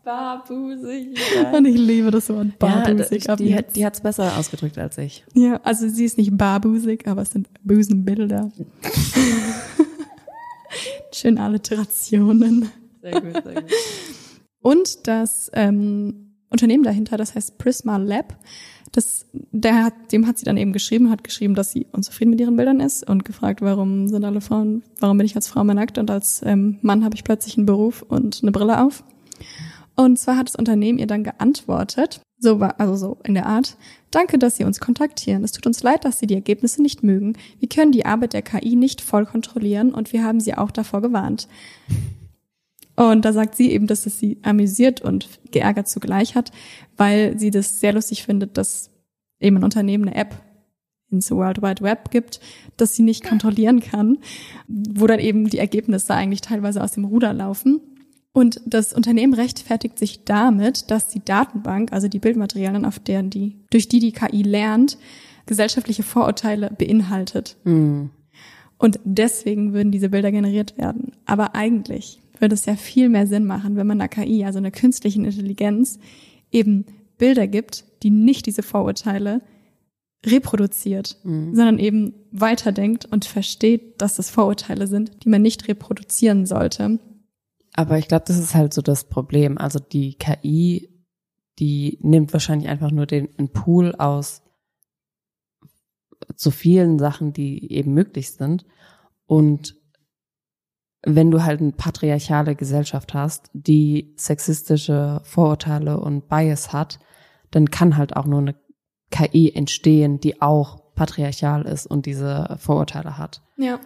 Barbusig. Und ich liebe das Wort Ja, barbusig. ab die, jetzt. hat, die hat's besser ausgedrückt als ich. ja, also sie ist nicht barbusig, aber es sind Busenbilder. Schöne Alliterationen. Sehr gut, sehr gut. Und das ähm, Unternehmen dahinter, das heißt Prisma Lab, das, der hat, dem hat sie dann eben geschrieben, hat geschrieben, dass sie unzufrieden mit ihren Bildern ist und gefragt, warum sind alle Frauen, warum bin ich als Frau mal nackt und als ähm, Mann habe ich plötzlich einen Beruf und eine Brille auf. Und zwar hat das Unternehmen ihr dann geantwortet, so war, also so in der Art, danke, dass Sie uns kontaktieren. Es tut uns leid, dass Sie die Ergebnisse nicht mögen. Wir können die Arbeit der KI nicht voll kontrollieren und wir haben Sie auch davor gewarnt. Und da sagt sie eben, dass es sie amüsiert und geärgert zugleich hat, weil sie das sehr lustig findet, dass eben ein Unternehmen eine App ins World Wide Web gibt, das sie nicht kontrollieren kann, wo dann eben die Ergebnisse eigentlich teilweise aus dem Ruder laufen. Und das Unternehmen rechtfertigt sich damit, dass die Datenbank, also die Bildmaterialien, auf deren die, durch die die KI lernt, gesellschaftliche Vorurteile beinhaltet. Hm. Und deswegen würden diese Bilder generiert werden. Aber eigentlich würde es ja viel mehr Sinn machen, wenn man einer KI, also einer künstlichen Intelligenz, eben Bilder gibt, die nicht diese Vorurteile reproduziert, sondern eben weiterdenkt und versteht, dass das Vorurteile sind, die man nicht reproduzieren sollte. Aber ich glaube, das ist halt so das Problem. Also die KI, die nimmt wahrscheinlich einfach nur den einen Pool aus so vielen Sachen, die eben möglich sind. Und wenn du halt eine patriarchale Gesellschaft hast, die sexistische Vorurteile und Bias hat, dann kann halt auch nur eine KI entstehen, die auch patriarchal ist und diese Vorurteile hat. Ja.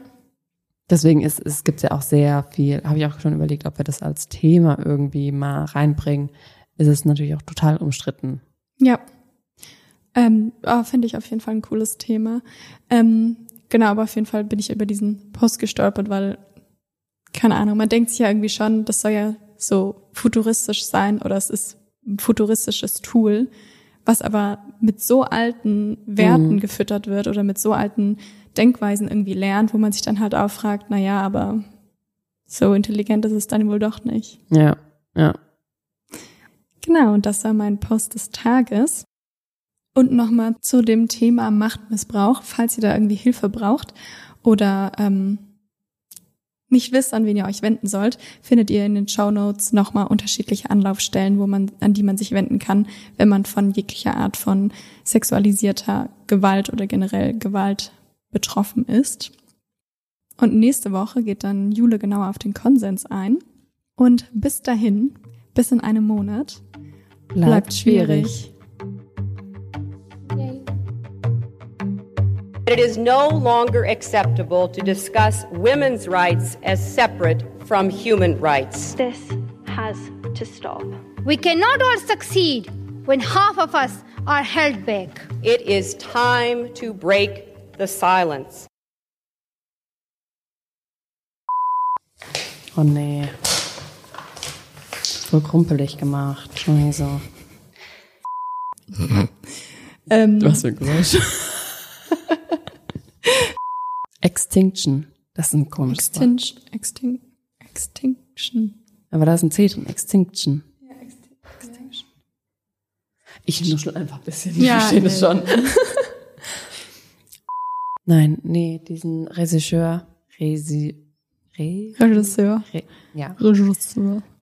Deswegen ist es gibt ja auch sehr viel, habe ich auch schon überlegt, ob wir das als Thema irgendwie mal reinbringen, ist es natürlich auch total umstritten. Ja. Ähm, oh, Finde ich auf jeden Fall ein cooles Thema. Ähm, genau, aber auf jeden Fall bin ich über diesen Post gestolpert, weil, keine Ahnung, man denkt sich ja irgendwie schon, das soll ja so futuristisch sein oder es ist ein futuristisches Tool, was aber mit so alten Werten Mhm. gefüttert wird oder mit so alten Denkweisen irgendwie lernt, wo man sich dann halt auch fragt, na ja, aber so intelligent ist es dann wohl doch nicht. Ja, ja. Genau, und das war mein Post des Tages. Und nochmal zu dem Thema Machtmissbrauch, falls ihr da irgendwie Hilfe braucht oder ähm, nicht wisst, an wen ihr euch wenden sollt, findet ihr in den Show Notes nochmal unterschiedliche Anlaufstellen, wo man, an die man sich wenden kann, wenn man von jeglicher Art von sexualisierter Gewalt oder generell Gewalt betroffen ist. Und nächste Woche geht dann Jule genauer auf den Konsens ein. Und bis dahin, bis in einem Monat, bleibt schwierig. It is no longer acceptable to discuss women's rights as separate from human rights. This has to stop. We cannot all succeed when half of us are held back. It is time to break the silence. Oh nee. Voll krumpelig gemacht. Scheiße. Ähm, Was für ein Geräusch. Extinction. Das ist ein komisches Wort. Extinction. Extin Extinction. Aber da ist ein C drin. Extinction. Ich nuschel einfach ein bisschen. Ich Ja, verstehe das nee. schon. Nein, nee, diesen Regisseur, Resi, Re, Regisseur. Re, ja, Regisseur.